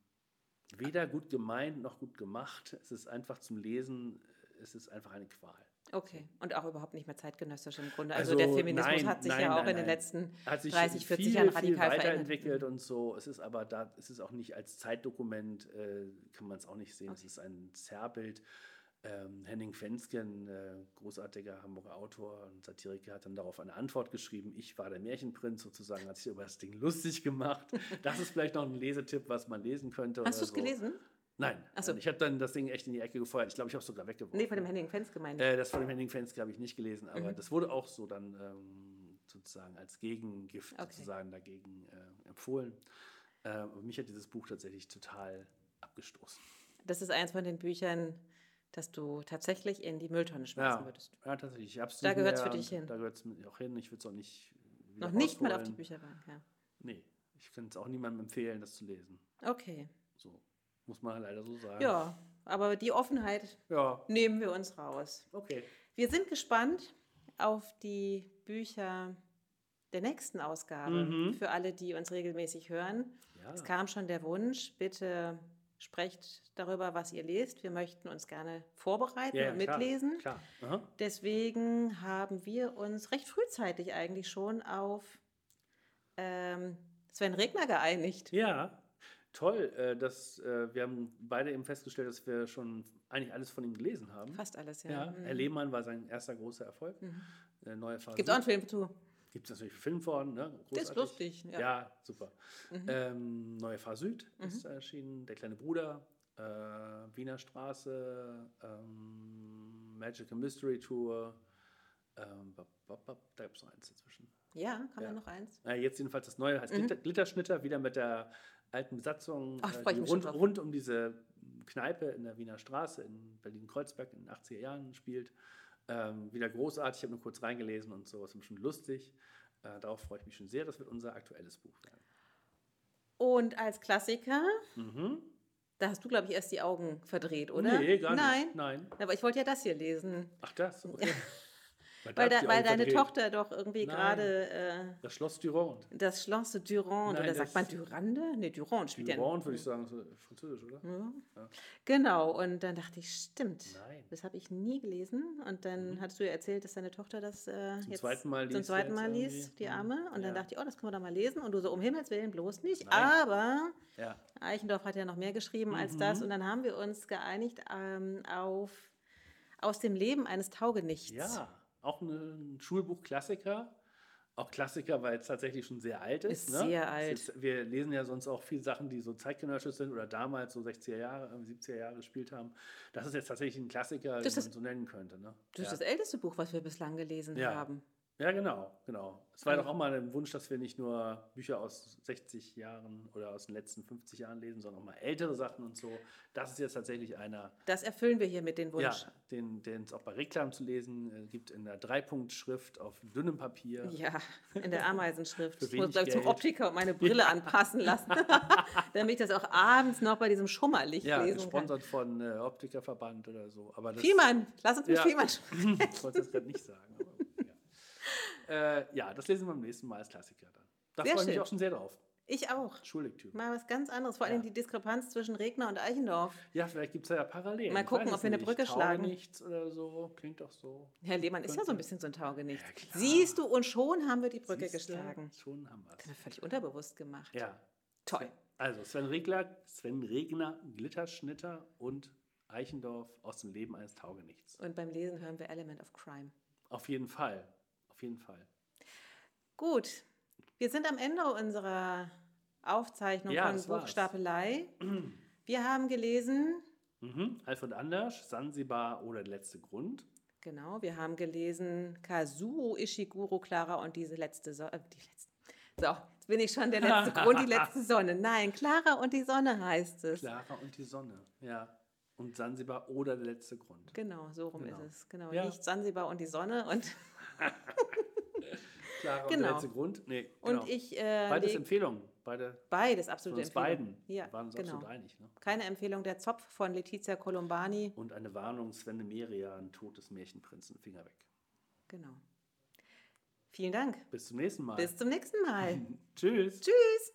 weder gut gemeint noch gut gemacht. Es ist einfach zum Lesen, es ist einfach eine Qual. Okay. Und auch überhaupt nicht mehr zeitgenössisch im Grunde. Also, der Also, Feminismus nein, hat sich nein, ja auch nein, in den letzten Hat sich 30, 40 viel, Jahren viel radikal verändert. weiterentwickelt und so. Es ist aber da, es ist auch nicht als Zeitdokument, äh, kann man es auch nicht sehen. Es ist ein Zerrbild. Ähm, Henning Fenske, ein äh, großartiger Hamburger Autor und Satiriker, hat dann darauf eine Antwort geschrieben. Ich war der Märchenprinz sozusagen, hat sich über das Ding lustig gemacht. Das ist vielleicht noch ein Lesetipp, was man lesen könnte. Hast du es so. gelesen? Nein. So. Ich habe dann das Ding echt in die Ecke gefeuert. Ich glaube, ich habe es sogar weggeworfen. Nee, von dem Henning Fens gemeint. Äh, das von dem Henning Fenske habe ich nicht gelesen, aber Mhm. das wurde auch so dann ähm, sozusagen als Gegengift Okay. sozusagen dagegen äh, empfohlen. Äh, aber mich hat dieses Buch tatsächlich total abgestoßen. Das ist eins von den Büchern, das du tatsächlich in die Mülltonne schmeißen Ja, würdest. ja, tatsächlich. Ich hab's Da gehört's mehr für dich hin. Da gehört es auch hin. Ich würde es auch nicht. Noch nicht mal auf die. Bücherbank, ja. Nee, ich kann es auch niemandem empfehlen, das zu lesen. Okay. So muss man leider so sagen. Ja, aber die Offenheit Ja, nehmen wir uns raus. okay. Wir sind gespannt auf die Bücher der nächsten Ausgabe. Mhm. Für alle, die uns regelmäßig hören. Ja. Es kam schon der Wunsch, bitte sprecht darüber, was ihr lest. Wir möchten uns gerne vorbereiten Ja, und klar, mitlesen. Klar. Aha. Deswegen haben wir uns recht frühzeitig eigentlich schon auf ähm, Sven Regner geeinigt. Ja, toll. Äh, dass, äh, wir haben beide eben festgestellt, dass wir schon eigentlich alles von ihm gelesen haben. Fast alles, ja. Ja, Mhm. Herr Lehmann war sein erster großer Erfolg. Äh, neue Phase. Gibt auch einen Film zu. Gibt es natürlich gefilmt worden. Ne? Der ist lustig, ja. Mhm. Ja, super. Ähm, Neue Fahr Süd ist erschienen. Der kleine Bruder. Äh, Wiener Straße. Ähm, Magical Mystery Tour. Ähm, da gibt es noch eins dazwischen. Ja, kam Ja. da noch eins? Äh, jetzt jedenfalls das neue heißt Glitter, Glitterschnitter, wieder mit der alten Besatzung, Mhm. Ach, äh, rund, rund um diese Kneipe in der Wiener Straße in Berlin-Kreuzberg in den 80er Jahren spielt. Ähm, wieder großartig, ich habe nur kurz reingelesen und so, ist schon lustig. Äh, darauf freue ich mich schon sehr, das wird unser aktuelles Buch werden. Und als Klassiker, da hast du, glaube ich, erst die Augen verdreht, oder? Nee, gar Nein. nicht. Nein. Aber ich wollte ja das hier lesen. Ach, das? Okay. Weil, da, weil deine. Tochter doch irgendwie gerade äh, Das Schloss Durand. das Schloss Durand, Nein, oder sagt man Durande? Nee, Durand spielt ja. Durand würde ich sagen, ist französisch, oder? Genau, und dann dachte ich, stimmt. Nein. Das habe ich nie gelesen. Und dann hattest du ja erzählt, dass deine Tochter das äh, jetzt zweiten Mal zum liest zweiten jetzt Mal liest, die Mhm. Arme. Und dann Ja. dachte ich, oh, das können wir doch mal lesen. Und du so, um Himmels Willen, bloß nicht. Nein. Aber Ja. Eichendorff hat ja noch mehr geschrieben als Mhm. das. Und dann haben wir uns geeinigt ähm, auf Aus dem Leben eines Taugenichts. Ja, auch ein Schulbuch-Klassiker. Auch Klassiker, weil es tatsächlich schon sehr alt ist. Ist ne? sehr alt. Ist, wir lesen ja sonst auch viele Sachen, die so zeitgenössisch sind oder damals so 60er Jahre, äh, 70er Jahre gespielt haben. Das ist jetzt tatsächlich ein Klassiker, den Das man ist- so nennen könnte. Ne? Das ist ja. das älteste Buch, was wir bislang gelesen Ja. haben. Ja, genau, genau. Es war Also- doch auch mal ein Wunsch, dass wir nicht nur Bücher aus 60 Jahren oder aus den letzten 50 Jahren lesen, sondern auch mal ältere Sachen und so. Das ist jetzt tatsächlich einer, Das erfüllen wir hier mit den Wunsch. ja, den den es auch bei Reklam zu lesen äh, gibt, in der Dreipunktschrift auf dünnem Papier. Ja, in der Ameisenschrift. Ich muss ich, zum. Optiker meine Brille anpassen lassen, damit ich das auch abends noch bei diesem Schummerlicht Ja, lesen kann. gesponsert von äh, Optikerverband oder so. Aber das, Fiemann, lass uns mit Ja. Fiemann sprechen. ich wollte das gerade nicht sagen. Äh, ja, das lesen wir beim nächsten Mal als Klassiker dann. Da freue ich mich auch schon sehr drauf. Ich auch. Schullektüre. Mal was ganz anderes. Vor allem Ja. die Diskrepanz zwischen Regner und Eichendorff. Ja, vielleicht gibt es ja Parallelen. Mal gucken, ob wir eine. Brücke schlagen. nichts oder so. Klingt doch so. Herr Lehmann ist ja so ein bisschen so ein Taugenichts. Ja. Siehst du, und schon haben wir die Brücke Siehste, geschlagen. Schon haben wir es. völlig unterbewusst gemacht. Ja. Toll. Also Sven Regler, Sven Regner, Glitterschnitter und Eichendorff aus dem Leben eines Taugenichts. Und beim Lesen hören wir Element of Crime. Auf jeden Fall. Auf jeden Fall. Gut, wir sind am Ende unserer Aufzeichnung Ja, von war's. Buchstapelei. Wir haben gelesen, Mhm. Alfred Anders, Sansibar oder der letzte Grund. genau, wir haben gelesen Kazuo Ishiguro, Clara und diese letzte Sonne. Äh, die letzte. So, jetzt bin ich schon der letzte Grund, die letzte Sonne. Nein, Clara und die Sonne heißt es. Clara und die Sonne. Ja. Und Sansibar oder der letzte Grund. Genau, so rum Genau. ist es. Genau, Ja. nicht Sansibar und die Sonne. Und, Und Genau. der letzte Grund. Nee, genau. und ich äh, Beides Empfehlungen. Beide beides absolute uns Empfehlung. beiden. Ja, waren uns genau. absolut einig. Ne? Keine Empfehlung der Zopf von Letizia Colombani. Und eine Warnung, Sven de Meria, ein totes Märchenprinzen, Finger weg. Genau. Vielen Dank. Bis zum nächsten Mal. Bis zum nächsten Mal. Tschüss. Tschüss.